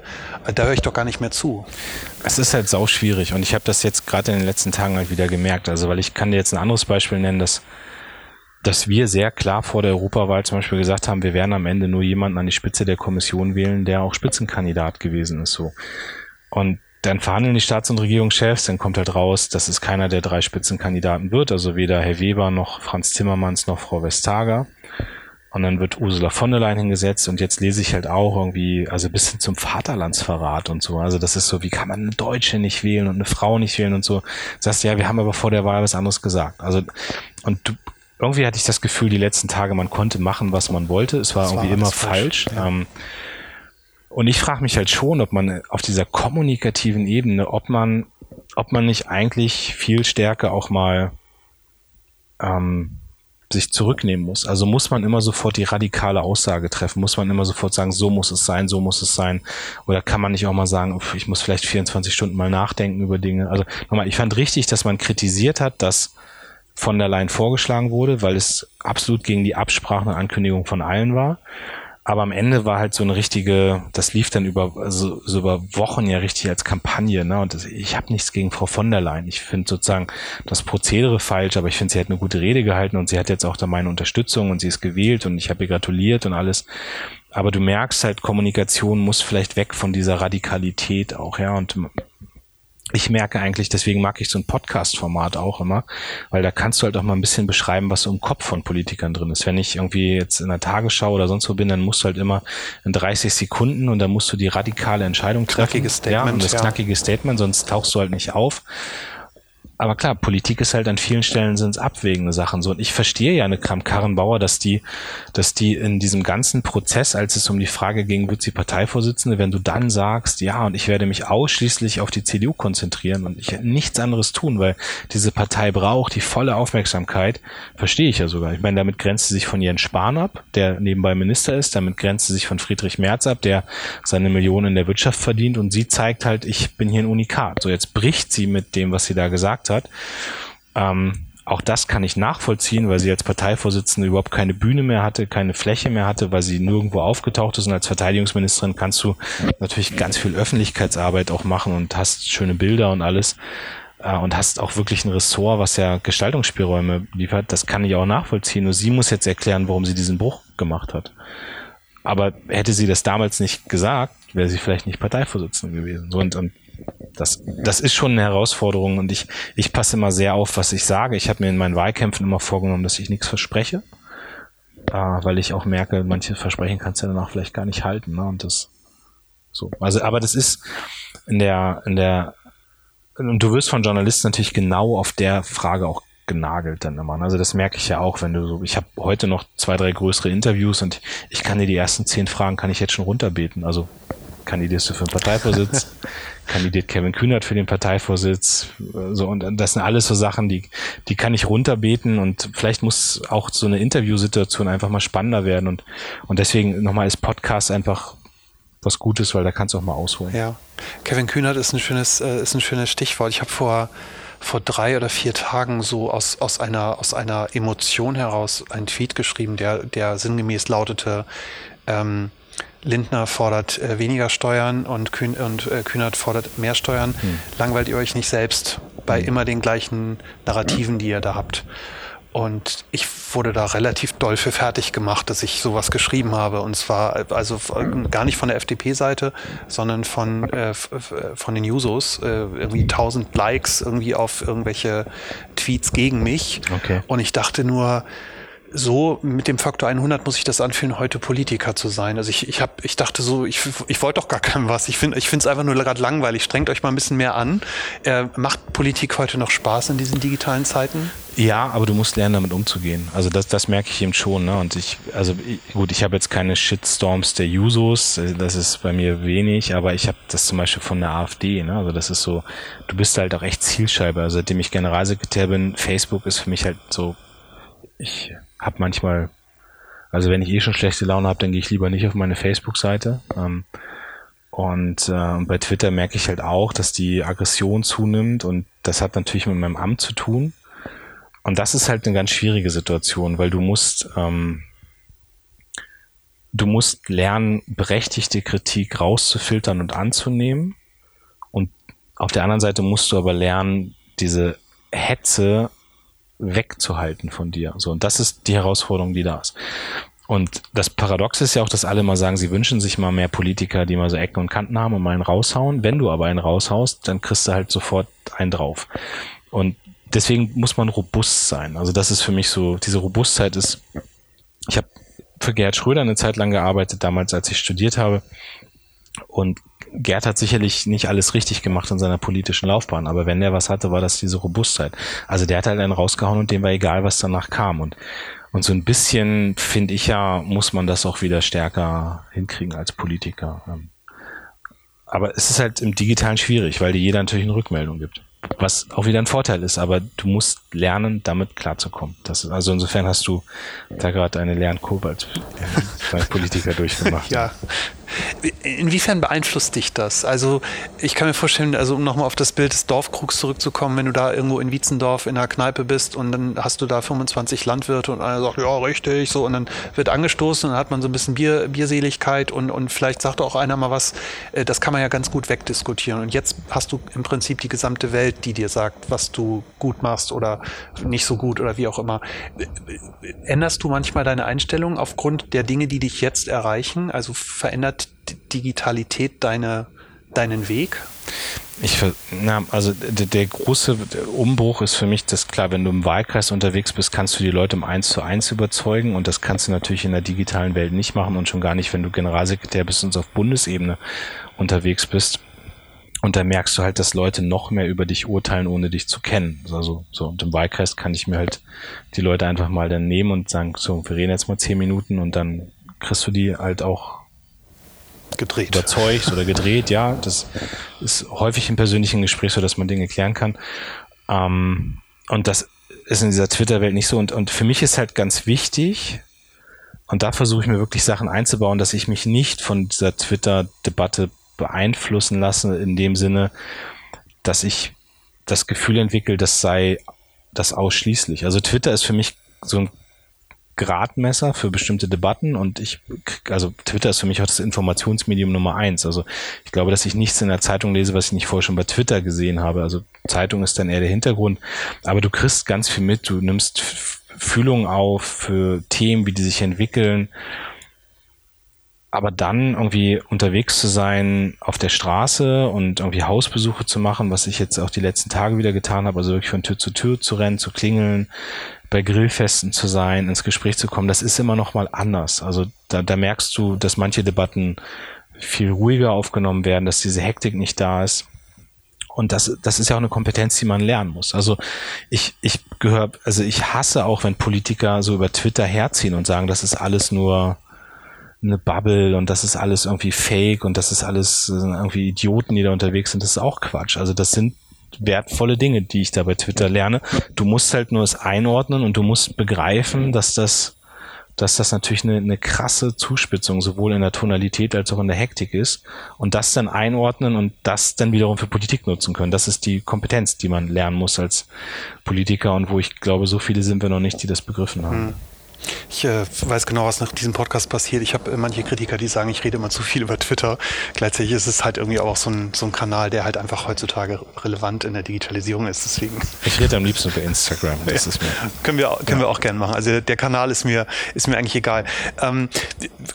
Da höre ich doch gar nicht mehr zu.
Es ist halt sau schwierig und ich habe das jetzt gerade in den letzten Tagen halt wieder gemerkt. Also, weil ich kann dir jetzt ein anderes Beispiel nennen, dass dass wir sehr klar vor der Europawahl zum Beispiel gesagt haben, wir werden am Ende nur jemanden an die Spitze der Kommission wählen, der auch Spitzenkandidat gewesen ist, so. Und dann verhandeln die Staats- und Regierungschefs, dann kommt halt raus, dass es keiner der drei Spitzenkandidaten wird, also weder Herr Weber noch Franz Timmermans noch Frau Vestager. Und dann wird Ursula von der Leyen hingesetzt und jetzt lese ich halt auch irgendwie, also bis hin zum Vaterlandsverrat und so. Also das ist so, wie kann man eine Deutsche nicht wählen und eine Frau nicht wählen und so. Sagst ja, wir haben aber vor der Wahl was anderes gesagt. Also, und du irgendwie hatte ich das Gefühl, die letzten Tage, man konnte machen, was man wollte. Es war das irgendwie war immer falsch. falsch. Ja. Ähm, und ich frage mich halt schon, ob man auf dieser kommunikativen Ebene, ob man, ob man nicht eigentlich viel stärker auch mal ähm, sich zurücknehmen muss. Also muss man immer sofort die radikale Aussage treffen, muss man immer sofort sagen, so muss es sein, so muss es sein. Oder kann man nicht auch mal sagen, ich muss vielleicht 24 Stunden mal nachdenken über Dinge. Also nochmal, ich fand richtig, dass man kritisiert hat, dass von der Leyen vorgeschlagen wurde, weil es absolut gegen die Absprachen und Ankündigung von allen war. Aber am Ende war halt so eine richtige, das lief dann über also, so über Wochen ja richtig als Kampagne. Ne? Und das, ich habe nichts gegen Frau von der Leyen. Ich finde sozusagen das Prozedere falsch, aber ich finde, sie hat eine gute Rede gehalten und sie hat jetzt auch da meine Unterstützung und sie ist gewählt und ich habe ihr gratuliert und alles. Aber du merkst halt, Kommunikation muss vielleicht weg von dieser Radikalität auch, ja. Und ich merke eigentlich, deswegen mag ich so ein Podcast-Format auch immer, weil da kannst du halt auch mal ein bisschen beschreiben, was so im Kopf von Politikern drin ist. Wenn ich irgendwie jetzt in der Tagesschau oder sonst wo bin, dann musst du halt immer in 30 Sekunden und dann musst du die radikale Entscheidung treffen.
Knackiges Statement.
Ja, und das ja. knackige Statement, sonst tauchst du halt nicht auf aber klar, Politik ist halt an vielen Stellen sind es abwägende Sachen so. Und ich verstehe ja eine Kram-Karrenbauer, dass die, dass die in diesem ganzen Prozess, als es um die Frage ging, wird sie Parteivorsitzende, wenn du dann sagst, ja, und ich werde mich ausschließlich auf die CDU konzentrieren und ich nichts anderes tun, weil diese Partei braucht die volle Aufmerksamkeit, verstehe ich ja sogar. Ich meine, damit grenzt sie sich von Jens Spahn ab, der nebenbei Minister ist, damit grenzt sie sich von Friedrich Merz ab, der seine Millionen in der Wirtschaft verdient und sie zeigt halt, ich bin hier ein Unikat. So, jetzt bricht sie mit dem, was sie da gesagt hat. Ähm, auch das kann ich nachvollziehen, weil sie als Parteivorsitzende überhaupt keine Bühne mehr hatte, keine Fläche mehr hatte, weil sie nirgendwo aufgetaucht ist. Und als Verteidigungsministerin kannst du natürlich ganz viel Öffentlichkeitsarbeit auch machen und hast schöne Bilder und alles. Äh, und hast auch wirklich ein Ressort, was ja Gestaltungsspielräume liefert. Das kann ich auch nachvollziehen. Nur sie muss jetzt erklären, warum sie diesen Bruch gemacht hat. Aber hätte sie das damals nicht gesagt, wäre sie vielleicht nicht Parteivorsitzende gewesen. Und, und das, das ist schon eine Herausforderung und ich, ich passe immer sehr auf, was ich sage. Ich habe mir in meinen Wahlkämpfen immer vorgenommen, dass ich nichts verspreche, äh, weil ich auch merke, manche Versprechen kannst du danach vielleicht gar nicht halten. Ne? Und das so. Also, aber das ist in der, in der, und du wirst von Journalisten natürlich genau auf der Frage auch genagelt dann immer. Also das merke ich ja auch, wenn du so, ich habe heute noch zwei, drei größere Interviews und ich kann dir die ersten zehn Fragen kann ich jetzt schon runterbeten. Also kandidierst du für den Parteivorsitz, kandidiert Kevin Kühnert für den Parteivorsitz, so und das sind alles so Sachen, die die kann ich runterbeten und vielleicht muss auch so eine Interviewsituation einfach mal spannender werden und und deswegen nochmal als Podcast einfach was Gutes, weil da kannst du auch mal ausholen.
Ja, Kevin Kühnert ist ein schönes äh, ist ein schönes Stichwort. Ich habe vor vor drei oder vier Tagen so aus, aus, einer, aus einer Emotion heraus einen Tweet geschrieben, der, der sinngemäß lautete, ähm, Lindner fordert äh, weniger Steuern und, Kühn, und äh, Kühnert fordert mehr Steuern. Hm. Langweilt ihr euch nicht selbst bei hm. immer den gleichen Narrativen, die ihr da habt? Und ich wurde da relativ doll für fertig gemacht, dass ich sowas geschrieben habe. Und zwar also gar nicht von der FDP-Seite, sondern von, äh, von den Jusos. Äh, irgendwie 1000 Likes irgendwie auf irgendwelche Tweets gegen mich. Okay. Und ich dachte nur, so mit dem Faktor 100 muss ich das anfühlen, heute Politiker zu sein. Also ich, ich, hab, ich dachte so, ich, ich wollte doch gar keinem was. Ich finde ich finde es einfach nur gerade langweilig. Strengt euch mal ein bisschen mehr an. Äh, macht Politik heute noch Spaß in diesen digitalen Zeiten?
Ja, aber du musst lernen, damit umzugehen. Also das, das merke ich eben schon. Ne? Und ich, also gut, ich habe jetzt keine Shitstorms der Jusos, äh, das ist bei mir wenig, aber ich habe das zum Beispiel von der AfD. Ne? Also das ist so, du bist halt auch echt Zielscheibe. Also seitdem ich Generalsekretär bin, Facebook ist für mich halt so, ich habe manchmal, also wenn ich eh schon schlechte Laune habe, dann gehe ich lieber nicht auf meine Facebook-Seite. Ähm, und äh, bei Twitter merke ich halt auch, dass die Aggression zunimmt und das hat natürlich mit meinem Amt zu tun. Und das ist halt eine ganz schwierige Situation, weil du musst, ähm, du musst lernen, berechtigte Kritik rauszufiltern und anzunehmen. Und auf der anderen Seite musst du aber lernen, diese Hetze wegzuhalten von dir. So, und das ist die Herausforderung, die da ist. Und das Paradox ist ja auch, dass alle mal sagen, sie wünschen sich mal mehr Politiker, die mal so Ecken und Kanten haben und mal einen raushauen. Wenn du aber einen raushaust, dann kriegst du halt sofort einen drauf. Und deswegen muss man robust sein. Also das ist für mich so, diese Robustheit ist, ich habe für Gerhard Schröder eine Zeit lang gearbeitet, damals als ich studiert habe. Und Gerd hat sicherlich nicht alles richtig gemacht in seiner politischen Laufbahn, aber wenn der was hatte, war das diese Robustheit. Also der hat halt einen rausgehauen und dem war egal, was danach kam. Und, und so ein bisschen, finde ich ja, muss man das auch wieder stärker hinkriegen als Politiker. Ähm, aber es ist halt im Digitalen schwierig, weil dir jeder natürlich eine Rückmeldung gibt was auch wieder ein Vorteil ist, aber du musst lernen, damit klarzukommen. Das also insofern hast du da gerade eine Lernkurve als, als Politiker durchgemacht.
ja. Inwiefern beeinflusst dich das? Also ich kann mir vorstellen, also um nochmal auf das Bild des Dorfkrugs zurückzukommen, wenn du da irgendwo in Wietzendorf in einer Kneipe bist und dann hast du da 25 Landwirte und einer sagt, ja richtig, so und dann wird angestoßen und dann hat man so ein bisschen Bier, Bierseligkeit und, und vielleicht sagt auch einer mal was, äh, das kann man ja ganz gut wegdiskutieren und jetzt hast du im Prinzip die gesamte Welt Welt, die dir sagt, was du gut machst oder nicht so gut oder wie auch immer. Änderst du manchmal deine Einstellung aufgrund der Dinge, die dich jetzt erreichen? Also verändert Digitalität deine, deinen Weg?
Ich, na, also der, der große Umbruch ist für mich, dass klar, wenn du im Wahlkreis unterwegs bist, kannst du die Leute um eins zu eins überzeugen und das kannst du natürlich in der digitalen Welt nicht machen und schon gar nicht, wenn du Generalsekretär bist und auf Bundesebene unterwegs bist. Und da merkst du halt, dass Leute noch mehr über dich urteilen, ohne dich zu kennen. Also, so. Und im Wahlkreis kann ich mir halt die Leute einfach mal dann nehmen und sagen, so, wir reden jetzt mal zehn Minuten und dann kriegst du die halt auch gedreht. überzeugt oder gedreht. Ja, das ist häufig im persönlichen Gespräch so, dass man Dinge klären kann. Ähm, und das ist in dieser Twitter-Welt nicht so. Und, und für mich ist halt ganz wichtig, und da versuche ich mir wirklich Sachen einzubauen, dass ich mich nicht von dieser Twitter-Debatte beeinflussen lassen, in dem Sinne, dass ich das Gefühl entwickle, das sei das ausschließlich. Also Twitter ist für mich so ein Gradmesser für bestimmte Debatten und ich, also Twitter ist für mich auch das Informationsmedium Nummer eins. Also ich glaube, dass ich nichts in der Zeitung lese, was ich nicht vorher schon bei Twitter gesehen habe. Also Zeitung ist dann eher der Hintergrund, aber du kriegst ganz viel mit, du nimmst Fühlung auf für Themen, wie die sich entwickeln aber dann irgendwie unterwegs zu sein auf der Straße und irgendwie Hausbesuche zu machen, was ich jetzt auch die letzten Tage wieder getan habe, also wirklich von Tür zu Tür zu rennen, zu klingeln, bei Grillfesten zu sein, ins Gespräch zu kommen, das ist immer noch mal anders. Also da, da merkst du, dass manche Debatten viel ruhiger aufgenommen werden, dass diese Hektik nicht da ist. Und das, das ist ja auch eine Kompetenz, die man lernen muss. Also ich, ich gehöre, also ich hasse auch, wenn Politiker so über Twitter herziehen und sagen, das ist alles nur eine Bubble und das ist alles irgendwie fake und das ist alles irgendwie Idioten, die da unterwegs sind. Das ist auch Quatsch. Also das sind wertvolle Dinge, die ich da bei Twitter lerne. Du musst halt nur es einordnen und du musst begreifen, dass das dass das natürlich eine, eine krasse Zuspitzung sowohl in der Tonalität als auch in der Hektik ist und das dann einordnen und das dann wiederum für Politik nutzen können. Das ist die Kompetenz, die man lernen muss als Politiker und wo ich glaube, so viele sind wir noch nicht, die das begriffen haben. Mhm.
Ich äh, weiß genau, was nach diesem Podcast passiert. Ich habe äh, manche Kritiker, die sagen, ich rede immer zu viel über Twitter. Gleichzeitig ist es halt irgendwie auch so ein, so ein Kanal, der halt einfach heutzutage relevant in der Digitalisierung ist. Deswegen.
Ich rede am liebsten über Instagram.
Das ja. ist mir. Können wir, können ja. wir auch gerne machen. Also der Kanal ist mir, ist mir eigentlich egal. Ähm,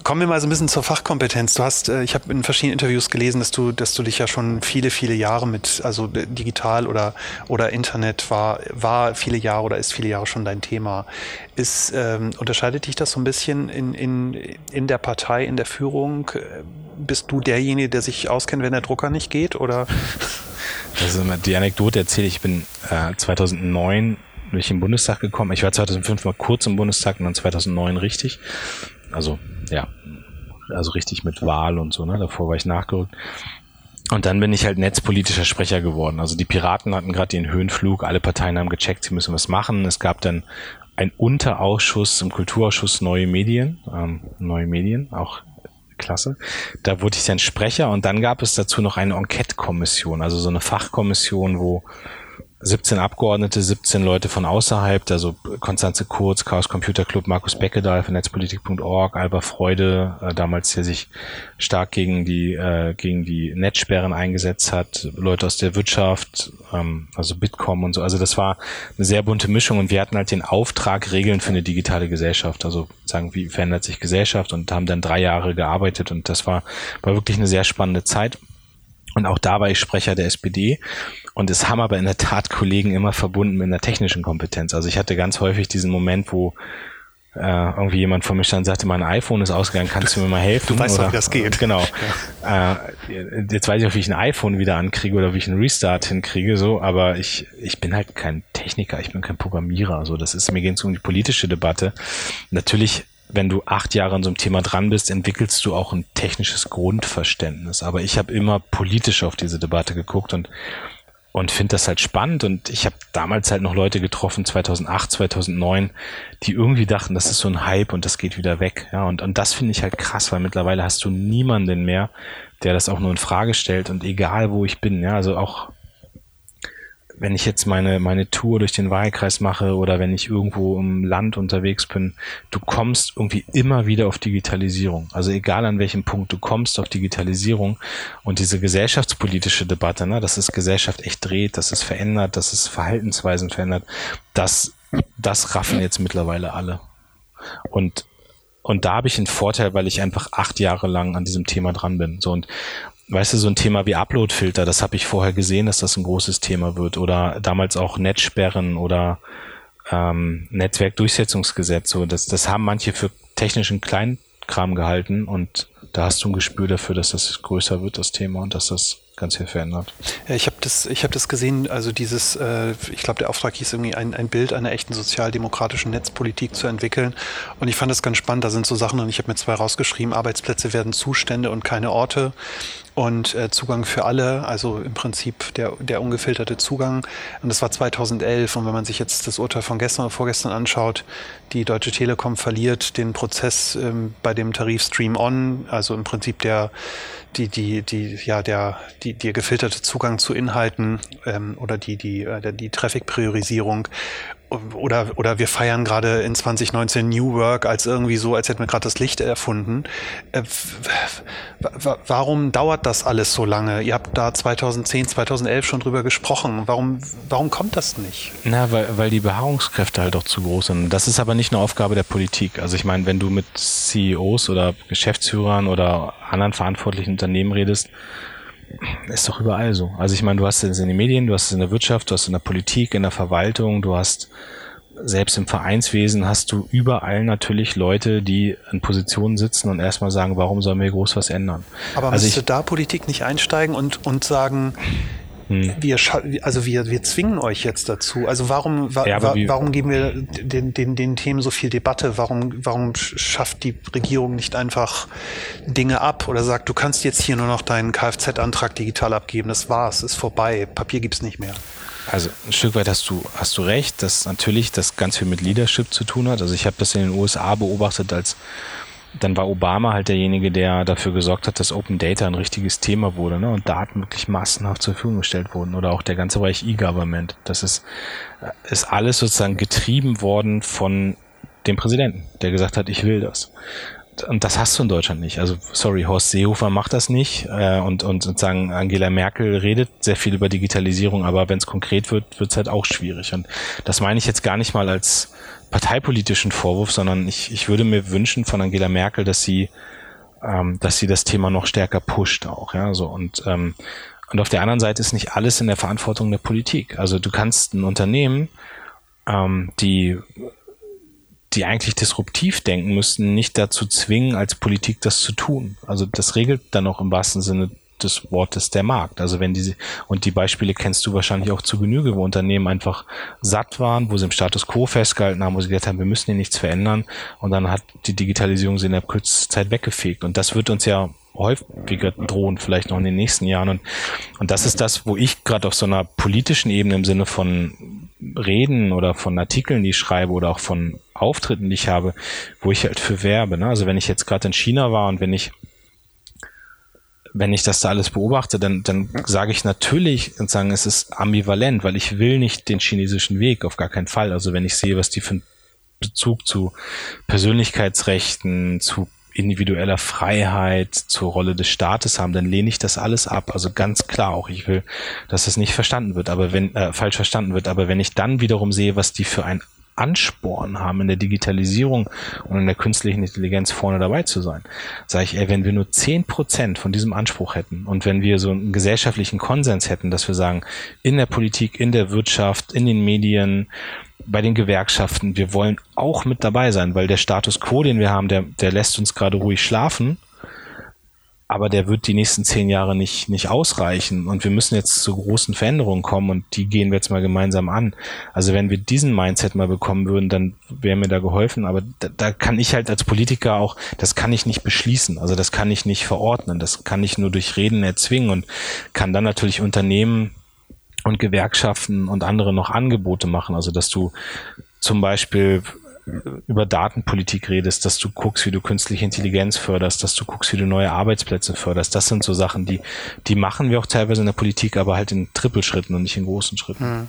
kommen wir mal so ein bisschen zur Fachkompetenz. Du hast, äh, ich habe in verschiedenen Interviews gelesen, dass du, dass du dich ja schon viele, viele Jahre mit, also digital oder, oder Internet war, war viele Jahre oder ist viele Jahre schon dein Thema. Ist, ähm, unterscheidet dich das so ein bisschen in, in, in der Partei, in der Führung? Bist du derjenige, der sich auskennt, wenn der Drucker nicht geht? Oder?
Also die Anekdote erzähle ich, ich bin äh, 2009 bin ich im Bundestag gekommen. Ich war 2005 mal kurz im Bundestag und dann 2009 richtig. Also ja, also richtig mit Wahl und so. Ne? Davor war ich nachgerückt. Und dann bin ich halt netzpolitischer Sprecher geworden. Also die Piraten hatten gerade den Höhenflug, alle Parteien haben gecheckt, sie müssen was machen. Es gab dann ein Unterausschuss im Kulturausschuss Neue Medien, ähm, Neue Medien, auch klasse. Da wurde ich dann Sprecher und dann gab es dazu noch eine Enquete-Kommission, also so eine Fachkommission, wo 17 Abgeordnete, 17 Leute von außerhalb, also Konstanze Kurz, Chaos Computer Club, Markus Beckedahl von Netzpolitik.org, Alba Freude, äh, damals der sich stark gegen die, äh, gegen die Netzsperren eingesetzt hat, Leute aus der Wirtschaft, ähm, also Bitkom und so. Also das war eine sehr bunte Mischung und wir hatten halt den Auftrag, Regeln für eine digitale Gesellschaft, also sagen, wie verändert sich Gesellschaft und haben dann drei Jahre gearbeitet und das war, war wirklich eine sehr spannende Zeit. Und auch da war ich Sprecher der SPD. Und es haben aber in der Tat Kollegen immer verbunden mit einer technischen Kompetenz. Also ich hatte ganz häufig diesen Moment, wo äh, irgendwie jemand vor mir stand und sagte, mein iPhone ist ausgegangen, kannst du mir mal helfen?
Du weißt doch, wie das geht.
Genau. Ja. Äh, jetzt weiß ich auch, wie ich ein iPhone wieder ankriege oder wie ich einen Restart hinkriege, so, aber ich, ich bin halt kein Techniker, ich bin kein Programmierer. So, das ist, mir geht es um die politische Debatte. Natürlich wenn du acht Jahre an so einem Thema dran bist, entwickelst du auch ein technisches Grundverständnis. Aber ich habe immer politisch auf diese Debatte geguckt und und finde das halt spannend. Und ich habe damals halt noch Leute getroffen 2008 2009 die irgendwie dachten das ist so ein Hype und das geht wieder weg. Ja und und das finde ich halt krass weil mittlerweile hast du niemanden mehr der das auch nur in Frage stellt und egal wo ich bin. Ja also auch wenn ich jetzt meine, meine Tour durch den Wahlkreis mache oder wenn ich irgendwo im Land unterwegs bin, du kommst irgendwie immer wieder auf Digitalisierung. Also egal an welchem Punkt du kommst auf Digitalisierung und diese gesellschaftspolitische Debatte, ne, dass es Gesellschaft echt dreht, dass es verändert, dass es Verhaltensweisen verändert, das, das raffen jetzt mittlerweile alle. Und und da habe ich einen Vorteil, weil ich einfach acht Jahre lang an diesem Thema dran bin. So und weißt du, so ein Thema wie Uploadfilter, das habe ich vorher gesehen, dass das ein großes Thema wird. Oder damals auch Netzsperren oder ähm, Netzwerkdurchsetzungsgesetz. So, das, das haben manche für technischen Kleinkram gehalten und da hast du ein Gespür dafür, dass das größer wird, das Thema, und dass das ganz viel verändert.
Ja, ich habe das, ich hab das gesehen, also dieses, äh, ich glaube, der Auftrag hieß irgendwie, ein, ein Bild einer echten sozialdemokratischen Netzpolitik zu entwickeln. Und ich fand das ganz spannend. Da sind so Sachen, und ich habe mir zwei rausgeschrieben, Arbeitsplätze werden Zustände und keine Orte und äh, Zugang für alle, also im Prinzip der, der ungefilterte Zugang. Und das war 2011. Und wenn man sich jetzt das Urteil von gestern oder vorgestern anschaut, die Deutsche Telekom verliert den Prozess ähm, bei dem Tarif Stream On, also im Prinzip der die die die ja der die der gefilterte Zugang zu Inhalten ähm, oder die die äh, die Traffic-Priorisierung oder, oder wir feiern gerade in 2019 New Work als irgendwie so, als hätten wir gerade das Licht erfunden. Äh, warum dauert das alles so lange? Ihr habt da 2010, 2011 schon drüber gesprochen. Warum, warum kommt das nicht?
Na, weil, weil die Beharrungskräfte halt auch zu groß sind. Das ist aber nicht eine Aufgabe der Politik. Also ich meine, wenn du mit CEOs oder Geschäftsführern oder anderen verantwortlichen Unternehmen redest, ist doch überall so. Also ich meine, du hast es in den Medien, du hast es in der Wirtschaft, du hast es in der Politik, in der Verwaltung, du hast selbst im Vereinswesen hast du überall natürlich Leute, die in Positionen sitzen und erstmal sagen, warum sollen wir groß was ändern?
Aber also müsste da Politik nicht einsteigen und, und sagen, hm. wir, also wir, wir zwingen euch jetzt dazu. Also warum, wa, ja, wa warum geben wir den, den, den Themen so viel Debatte? Warum, warum schafft die Regierung nicht einfach Dinge ab oder sagt, du kannst jetzt hier nur noch deinen Kfz-Antrag digital abgeben, das war's, ist vorbei, Papier gibt's nicht mehr.
Also ein Stück weit hast du, hast du recht, dass natürlich das ganz viel mit Leadership zu tun hat. Also ich habe das in den USA beobachtet, als dann war Obama halt derjenige, der dafür gesorgt hat, dass Open Data ein richtiges Thema wurde ne? und Daten wirklich massenhaft zur Verfügung gestellt wurden. Oder auch der ganze Bereich E-Government. Das ist, ist alles sozusagen getrieben worden von dem Präsidenten, der gesagt hat, ich will das und das hast du in Deutschland nicht. Also sorry, Horst Seehofer macht das nicht äh, und, und sozusagen Angela Merkel redet sehr viel über Digitalisierung, aber wenn es konkret wird, wird es halt auch schwierig. Und das meine ich jetzt gar nicht mal als parteipolitischen Vorwurf, sondern ich, ich würde mir wünschen von Angela Merkel, dass sie, ähm, dass sie das Thema noch stärker pusht auch. Ja, so und ähm, und auf der anderen Seite ist nicht alles in der Verantwortung der Politik. Also du kannst ein Unternehmen, ähm, die die eigentlich disruptiv denken müssten, nicht dazu zwingen, als Politik das zu tun. Also das regelt dann auch im wahrsten Sinne des Wortes der Markt. Also wenn diese, und die Beispiele kennst du wahrscheinlich auch zu Genüge, wo Unternehmen einfach satt waren, wo sie im Status quo festgehalten haben, wo sie gesagt haben, wir müssen hier nichts verändern und dann hat die Digitalisierung sie in der kürzesten Zeit weggefegt. Und das wird uns ja häufiger drohen, vielleicht noch in den nächsten Jahren. Und, und das ist das, wo ich gerade auf so einer politischen Ebene im Sinne von Reden oder von Artikeln, die ich schreibe oder auch von Auftritten, die ich habe, wo ich halt für werbe. Ne? Also wenn ich jetzt gerade in China war und wenn ich wenn ich das da alles beobachte, dann, dann sage ich natürlich und sagen, es ist ambivalent, weil ich will nicht den chinesischen Weg, auf gar keinen Fall. Also wenn ich sehe, was die für einen Bezug zu Persönlichkeitsrechten, zu individueller Freiheit, zur Rolle des Staates haben, dann lehne ich das alles ab. Also ganz klar auch, ich will, dass es nicht verstanden wird, aber wenn äh, falsch verstanden wird. Aber wenn ich dann wiederum sehe, was die für ein Ansporn haben, in der Digitalisierung und in der künstlichen Intelligenz vorne dabei zu sein. Sage ich, ey, wenn wir nur zehn Prozent von diesem Anspruch hätten und wenn wir so einen gesellschaftlichen Konsens hätten, dass wir sagen, in der Politik, in der Wirtschaft, in den Medien, bei den Gewerkschaften, wir wollen auch mit dabei sein, weil der Status quo, den wir haben, der, der lässt uns gerade ruhig schlafen aber der wird die nächsten zehn Jahre nicht, nicht ausreichen. Und wir müssen jetzt zu großen Veränderungen kommen und die gehen wir jetzt mal gemeinsam an. Also wenn wir diesen Mindset mal bekommen würden, dann wäre mir da geholfen. Aber da, da kann ich halt als Politiker auch, das kann ich nicht beschließen. Also das kann ich nicht verordnen. Das kann ich nur durch Reden erzwingen und kann dann natürlich Unternehmen und Gewerkschaften und andere noch Angebote machen. Also dass du zum Beispiel über Datenpolitik redest, dass du guckst, wie du künstliche Intelligenz förderst, dass du guckst, wie du neue Arbeitsplätze förderst. Das sind so Sachen, die, die machen wir auch teilweise in der Politik, aber halt in Trippelschritten und nicht in großen Schritten.
Hm.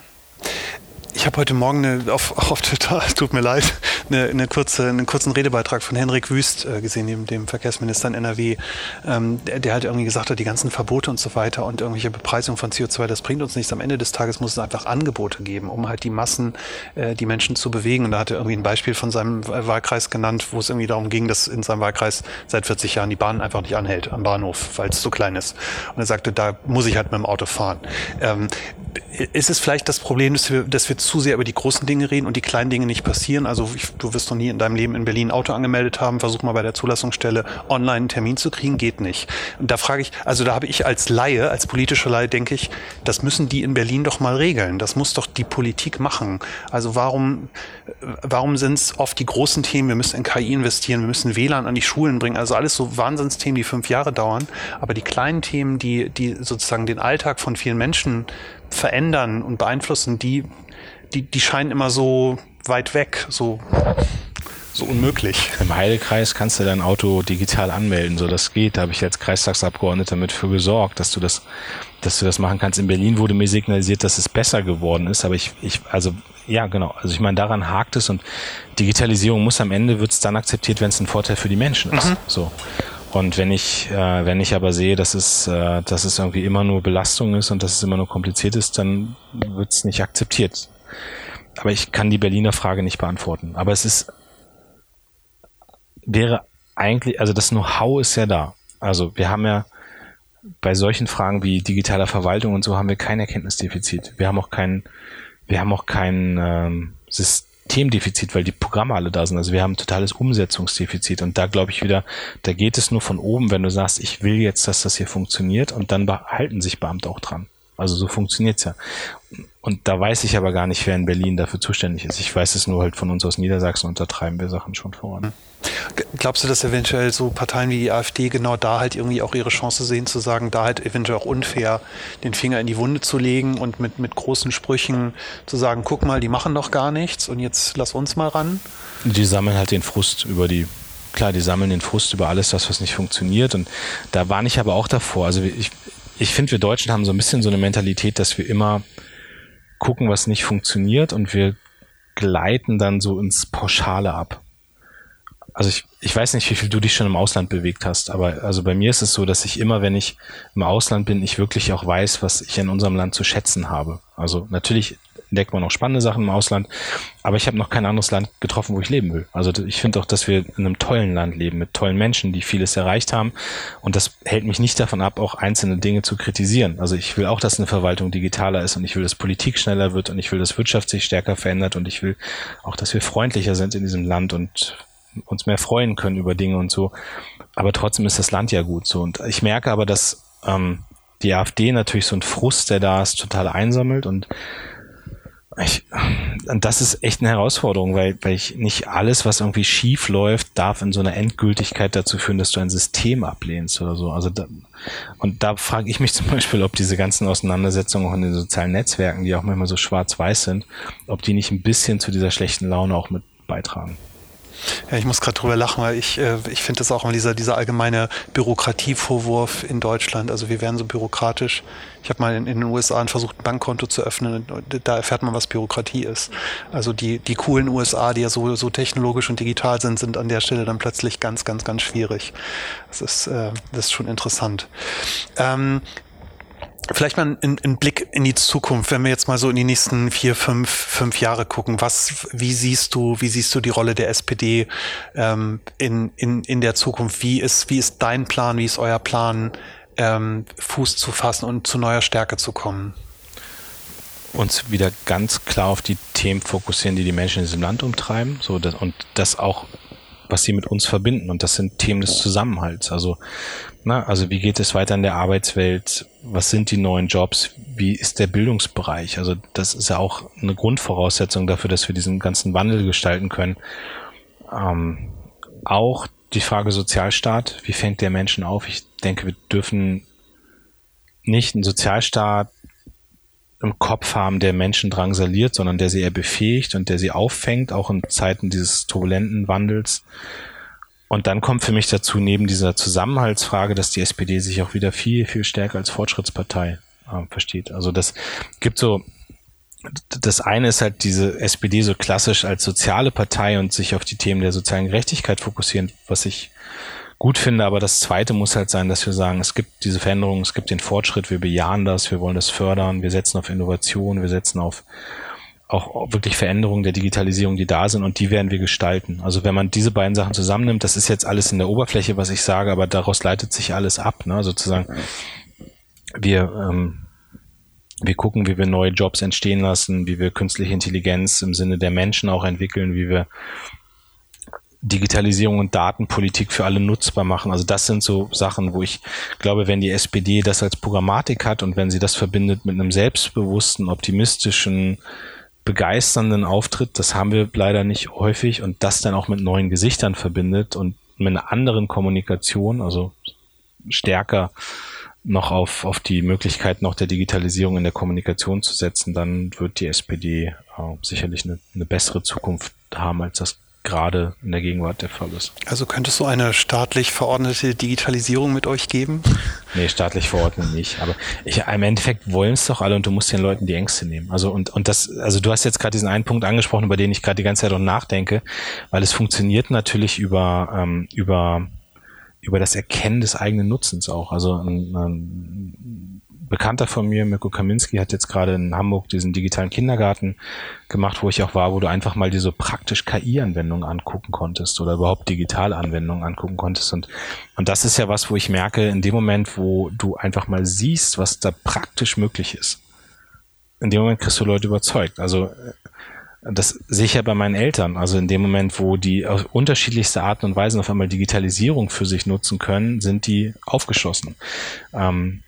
Ich habe heute Morgen eine, auf, auf Twitter, tut mir leid, eine, eine kurze, einen kurzen Redebeitrag von Henrik Wüst äh, gesehen, dem, dem Verkehrsminister in NRW, ähm, der, der halt irgendwie gesagt hat, die ganzen Verbote und so weiter und irgendwelche Bepreisung von CO2, das bringt uns nichts. Am Ende des Tages muss es einfach Angebote geben, um halt die Massen, äh, die Menschen zu bewegen. Und da hat er irgendwie ein Beispiel von seinem Wahlkreis genannt, wo es irgendwie darum ging, dass in seinem Wahlkreis seit 40 Jahren die Bahn einfach nicht anhält am Bahnhof, weil es zu klein ist. Und er sagte, da muss ich halt mit dem Auto fahren. Ähm, ist es vielleicht das Problem, dass wir, dass wir zu sehr über die großen Dinge reden und die kleinen Dinge nicht passieren? Also ich, du wirst noch nie in deinem Leben in Berlin ein Auto angemeldet haben, versuch mal bei der Zulassungsstelle online einen Termin zu kriegen, geht nicht. Und da frage ich, also da habe ich als Laie, als politische Laie, denke ich, das müssen die in Berlin doch mal regeln. Das muss doch die Politik machen. Also warum, warum sind es oft die großen Themen, wir müssen in KI investieren, wir müssen WLAN an die Schulen bringen, also alles so Wahnsinnsthemen, die fünf Jahre dauern, aber die kleinen Themen, die, die sozusagen den Alltag von vielen Menschen verändern und beeinflussen, die, die, die scheinen immer so weit weg, so, so unmöglich.
Im Heidekreis kannst du dein Auto digital anmelden, so das geht. Da habe ich als Kreistagsabgeordneter mit für gesorgt, dass du das, dass du das machen kannst. In Berlin wurde mir signalisiert, dass es besser geworden ist, aber ich, ich, also ja, genau. Also ich meine, daran hakt es und Digitalisierung muss am Ende wird es dann akzeptiert, wenn es ein Vorteil für die Menschen ist. Mhm. So. Und wenn ich, äh, wenn ich aber sehe, dass es, äh, dass es irgendwie immer nur Belastung ist und dass es immer nur kompliziert ist, dann wird es nicht akzeptiert. Aber ich kann die Berliner Frage nicht beantworten. Aber es ist, wäre eigentlich, also das Know-how ist ja da. Also wir haben ja bei solchen Fragen wie digitaler Verwaltung und so haben wir kein Erkenntnisdefizit. Wir haben auch kein, wir haben auch kein ähm, System Themendefizit, weil die Programme alle da sind. Also wir haben ein totales Umsetzungsdefizit. Und da glaube ich wieder, da geht es nur von oben, wenn du sagst, ich will jetzt, dass das hier funktioniert und dann behalten sich Beamte auch dran. Also so funktioniert's ja. Und da weiß ich aber gar nicht, wer in Berlin dafür zuständig ist. Ich weiß es nur halt von uns aus Niedersachsen und da treiben wir Sachen schon voran.
Glaubst du, dass eventuell so Parteien wie die AfD genau da halt irgendwie auch ihre Chance sehen, zu sagen, da halt eventuell auch unfair den Finger in die Wunde zu legen und mit, mit großen Sprüchen zu sagen, guck mal, die machen doch gar nichts und jetzt lass uns mal ran?
Die sammeln halt den Frust über die klar, die sammeln den Frust über alles, das, was nicht funktioniert. Und da war ich aber auch davor. Also ich, ich finde, wir Deutschen haben so ein bisschen so eine Mentalität, dass wir immer gucken, was nicht funktioniert und wir gleiten dann so ins Pauschale ab. Also ich, ich weiß nicht, wie viel du dich schon im Ausland bewegt hast, aber also bei mir ist es so, dass ich immer, wenn ich im Ausland bin, ich wirklich auch weiß, was ich in unserem Land zu schätzen habe. Also natürlich entdeckt man auch spannende Sachen im Ausland. Aber ich habe noch kein anderes Land getroffen, wo ich leben will. Also ich finde auch, dass wir in einem tollen Land leben, mit tollen Menschen, die vieles erreicht haben. Und das hält mich nicht davon ab, auch einzelne Dinge zu kritisieren. Also ich will auch, dass eine Verwaltung digitaler ist und ich will, dass Politik schneller wird und ich will, dass Wirtschaft sich stärker verändert und ich will auch, dass wir freundlicher sind in diesem Land und uns mehr freuen können über Dinge und so. Aber trotzdem ist das Land ja gut so. Und ich merke aber, dass ähm, die AfD natürlich so ein Frust, der da ist, total einsammelt und ich, das ist echt eine Herausforderung, weil, weil ich nicht alles, was irgendwie schief läuft, darf in so einer Endgültigkeit dazu führen, dass du ein System ablehnst oder so. Also da, und da frage ich mich zum Beispiel, ob diese ganzen Auseinandersetzungen auch in den sozialen Netzwerken, die auch manchmal so schwarz-weiß sind, ob die nicht ein bisschen zu dieser schlechten Laune auch mit beitragen.
Ja, ich muss gerade drüber lachen, weil ich, äh, ich finde das auch immer dieser, dieser allgemeine Bürokratievorwurf in Deutschland. Also wir werden so bürokratisch. Ich habe mal in, in, den USA versucht, ein Bankkonto zu öffnen. Und da erfährt man, was Bürokratie ist. Also die, die coolen USA, die ja so, so technologisch und digital sind, sind an der Stelle dann plötzlich ganz, ganz, ganz schwierig. Das ist, äh, das ist schon interessant. Ähm, Vielleicht mal ein, ein, Blick in die Zukunft, wenn wir jetzt mal so in die nächsten vier, fünf, fünf Jahre gucken. Was, wie siehst du, wie siehst du die Rolle der SPD ähm, in, in, in der Zukunft? Wie ist, wie ist dein Plan, wie ist euer Plan, ähm, Fuß zu fassen und zu neuer Stärke zu kommen?
Uns wieder ganz klar auf die Themen fokussieren, die die Menschen in diesem Land umtreiben, so das, und das auch was sie mit uns verbinden. Und das sind Themen des Zusammenhalts. Also, na, also wie geht es weiter in der Arbeitswelt? Was sind die neuen Jobs? Wie ist der Bildungsbereich? Also das ist ja auch eine Grundvoraussetzung dafür, dass wir diesen ganzen Wandel gestalten können. Ähm, auch die Frage Sozialstaat. Wie fängt der Menschen auf? Ich denke, wir dürfen nicht einen Sozialstaat im Kopf haben, der Menschen drangsaliert, sondern der sie eher befähigt und der sie auffängt, auch in Zeiten dieses turbulenten Wandels. Und dann kommt für mich dazu, neben dieser Zusammenhaltsfrage, dass die SPD sich auch wieder viel, viel stärker als Fortschrittspartei äh, versteht. Also das gibt so, das eine ist halt diese SPD so klassisch als soziale Partei und sich auf die Themen der sozialen Gerechtigkeit fokussieren, was ich gut finde. Aber das Zweite muss halt sein, dass wir sagen, es gibt diese Veränderung, es gibt den Fortschritt, wir bejahen das, wir wollen das fördern, wir setzen auf Innovation, wir setzen auf auch wirklich Veränderungen der Digitalisierung, die da sind und die werden wir gestalten. Also wenn man diese beiden Sachen zusammennimmt, das ist jetzt alles in der Oberfläche, was ich sage, aber daraus leitet sich alles ab. Ne? Sozusagen, wir, ähm, wir gucken, wie wir neue Jobs entstehen lassen, wie wir künstliche Intelligenz im Sinne der Menschen auch entwickeln, wie wir Digitalisierung und Datenpolitik für alle nutzbar machen. Also das sind so Sachen, wo ich glaube, wenn die SPD das als Programmatik hat und wenn sie das verbindet mit einem selbstbewussten, optimistischen, begeisternden Auftritt, das haben wir leider nicht häufig und das dann auch mit neuen Gesichtern verbindet und mit einer anderen Kommunikation, also stärker noch auf, auf die Möglichkeit noch der Digitalisierung in der Kommunikation zu setzen, dann wird die SPD äh, sicherlich eine, eine bessere Zukunft haben, als das gerade in der Gegenwart der Fall ist.
Also könntest du eine staatlich verordnete Digitalisierung mit euch geben?
Nee, staatlich verordnet nicht. Aber ich, im Endeffekt wollen es doch alle und du musst den Leuten die Ängste nehmen. Also und, und das, also du hast jetzt gerade diesen einen Punkt angesprochen, über den ich gerade die ganze Zeit auch nachdenke, weil es funktioniert natürlich über, ähm, über über das Erkennen des eigenen Nutzens auch. Also ein, ein Bekannter von mir, Mirko Kaminski, hat jetzt gerade in Hamburg diesen digitalen Kindergarten gemacht, wo ich auch war, wo du einfach mal diese praktisch KI-Anwendungen angucken konntest oder überhaupt digitale Anwendungen angucken konntest. Und, und das ist ja was, wo ich merke, in dem Moment, wo du einfach mal siehst, was da praktisch möglich ist, in dem Moment kriegst du Leute überzeugt. Also das sehe ich ja bei meinen Eltern. Also in dem Moment, wo die auf unterschiedlichste Arten und Weisen auf einmal Digitalisierung für sich nutzen können, sind die aufgeschlossen. Ähm,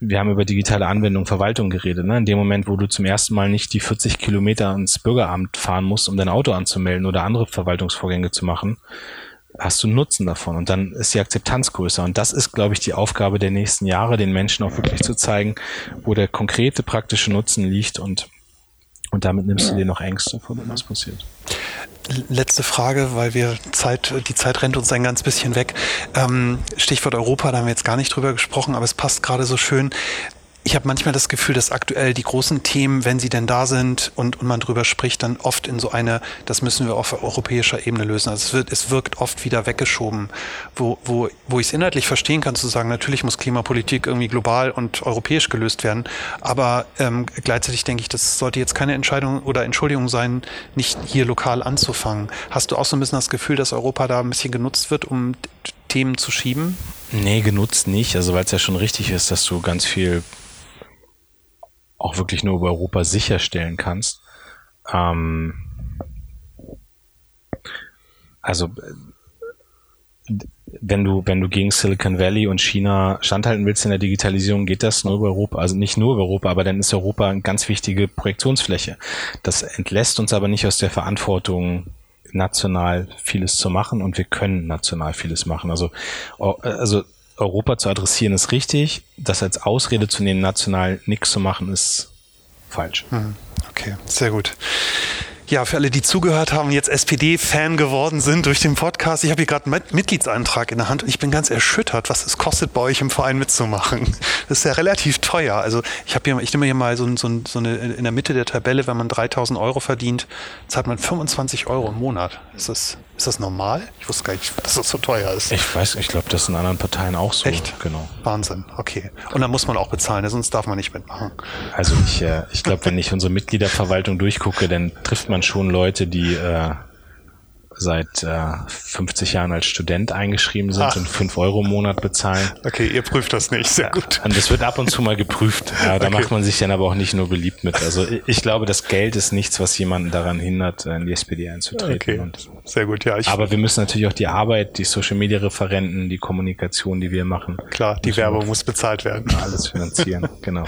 wir haben über digitale Anwendung, Verwaltung geredet. Ne? In dem Moment, wo du zum ersten Mal nicht die 40 Kilometer ins Bürgeramt fahren musst, um dein Auto anzumelden oder andere Verwaltungsvorgänge zu machen, hast du Nutzen davon und dann ist die Akzeptanz größer. Und das ist, glaube ich, die Aufgabe der nächsten Jahre, den Menschen auch wirklich zu zeigen, wo der konkrete praktische Nutzen liegt und, und damit nimmst du dir noch Ängste vor, wenn was passiert.
Letzte Frage, weil wir Zeit, die Zeit rennt uns ein ganz bisschen weg. Ähm, Stichwort Europa, da haben wir jetzt gar nicht drüber gesprochen, aber es passt gerade so schön ich habe manchmal das Gefühl, dass aktuell die großen Themen, wenn sie denn da sind und, und man drüber spricht, dann oft in so eine, das müssen wir auf europäischer Ebene lösen. Also es, wird, es wirkt oft wieder weggeschoben, wo, wo, wo ich es inhaltlich verstehen kann, zu sagen, natürlich muss Klimapolitik irgendwie global und europäisch gelöst werden, aber ähm, gleichzeitig denke ich, das sollte jetzt keine Entscheidung oder Entschuldigung sein, nicht hier lokal anzufangen. Hast du auch so ein bisschen das Gefühl, dass Europa da ein bisschen genutzt wird, um Themen zu schieben?
Nee, genutzt nicht. Also weil es ja schon richtig ist, dass du ganz viel auch wirklich nur über Europa sicherstellen kannst. Ähm, also wenn du, wenn du gegen Silicon Valley und China standhalten willst in der Digitalisierung, geht das nur über Europa, also nicht nur über Europa, aber dann ist Europa eine ganz wichtige Projektionsfläche. Das entlässt uns aber nicht aus der Verantwortung, national vieles zu machen und wir können national vieles machen. Also, also Europa zu adressieren ist richtig. Das als Ausrede zu nehmen, national nichts zu machen, ist falsch.
Hm, okay, sehr gut. Ja, für alle, die zugehört haben, jetzt SPD-Fan geworden sind durch den Podcast. Ich habe hier gerade einen Mitgliedsantrag in der Hand und ich bin ganz erschüttert, was es kostet, bei euch im Verein mitzumachen. Das ist ja relativ teuer. Also ich habe hier, ich nehme hier mal so, so, so eine in der Mitte der Tabelle, wenn man 3000 Euro verdient, zahlt man 25 Euro im Monat. Das ist das normal? Ich wusste gar nicht, dass das so teuer ist.
Ich weiß, ich glaube, das ist in anderen Parteien auch so.
Echt? Genau. Wahnsinn, okay. Und dann muss man auch bezahlen, sonst darf man nicht mitmachen.
Also ich, äh, ich glaube, wenn ich unsere Mitgliederverwaltung durchgucke, dann trifft man schon Leute, die äh, seit äh, 50 Jahren als Student eingeschrieben sind Ach. und 5 Euro im Monat bezahlen.
Okay, ihr prüft das nicht, sehr gut.
Und das wird ab und zu mal geprüft. Ja, da okay. macht man sich dann aber auch nicht nur beliebt mit. Also ich glaube, das Geld ist nichts, was jemanden daran hindert, in die SPD einzutreten. Okay. Und,
sehr gut, ja.
aber wir müssen natürlich auch die Arbeit, die Social Media Referenten, die Kommunikation, die wir machen.
Klar, die Werbung muss bezahlt werden.
Alles finanzieren, genau.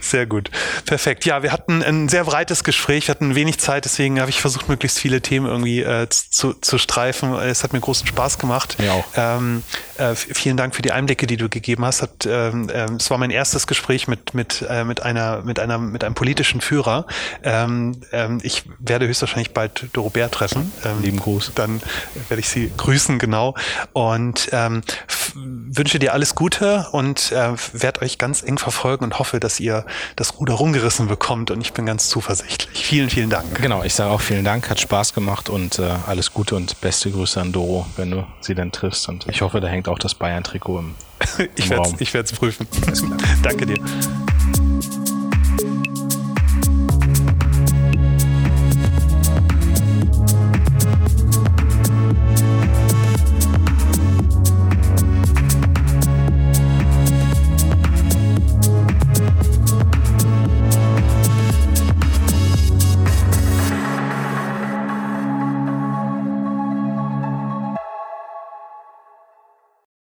Sehr gut. Perfekt. Ja, wir hatten ein sehr breites Gespräch, wir hatten wenig Zeit, deswegen habe ich versucht, möglichst viele Themen irgendwie äh, zu zu, zu streifen. Es hat mir großen Spaß gemacht.
Mir auch.
Ähm, äh, vielen Dank für die Einblicke, die du gegeben hast. Hat, ähm, äh, es war mein erstes Gespräch mit, mit, äh, mit, einer, mit, einer, mit einem politischen Führer. Ähm, ähm, ich werde höchstwahrscheinlich bald Dorobert treffen.
Ähm, Lieben Gruß.
Dann werde ich sie grüßen, genau. Und ähm, wünsche dir alles Gute und äh, werde euch ganz eng verfolgen und hoffe, dass ihr das Ruder rumgerissen bekommt. Und ich bin ganz zuversichtlich. Vielen, vielen Dank.
Genau, ich sage auch vielen Dank, hat Spaß gemacht und äh, alles Gute und beste Grüße an Doro, wenn du sie dann triffst. Und ich hoffe, da hängt auch das Bayern-Trikot im,
im ich Raum. Ich werde es prüfen. Danke dir.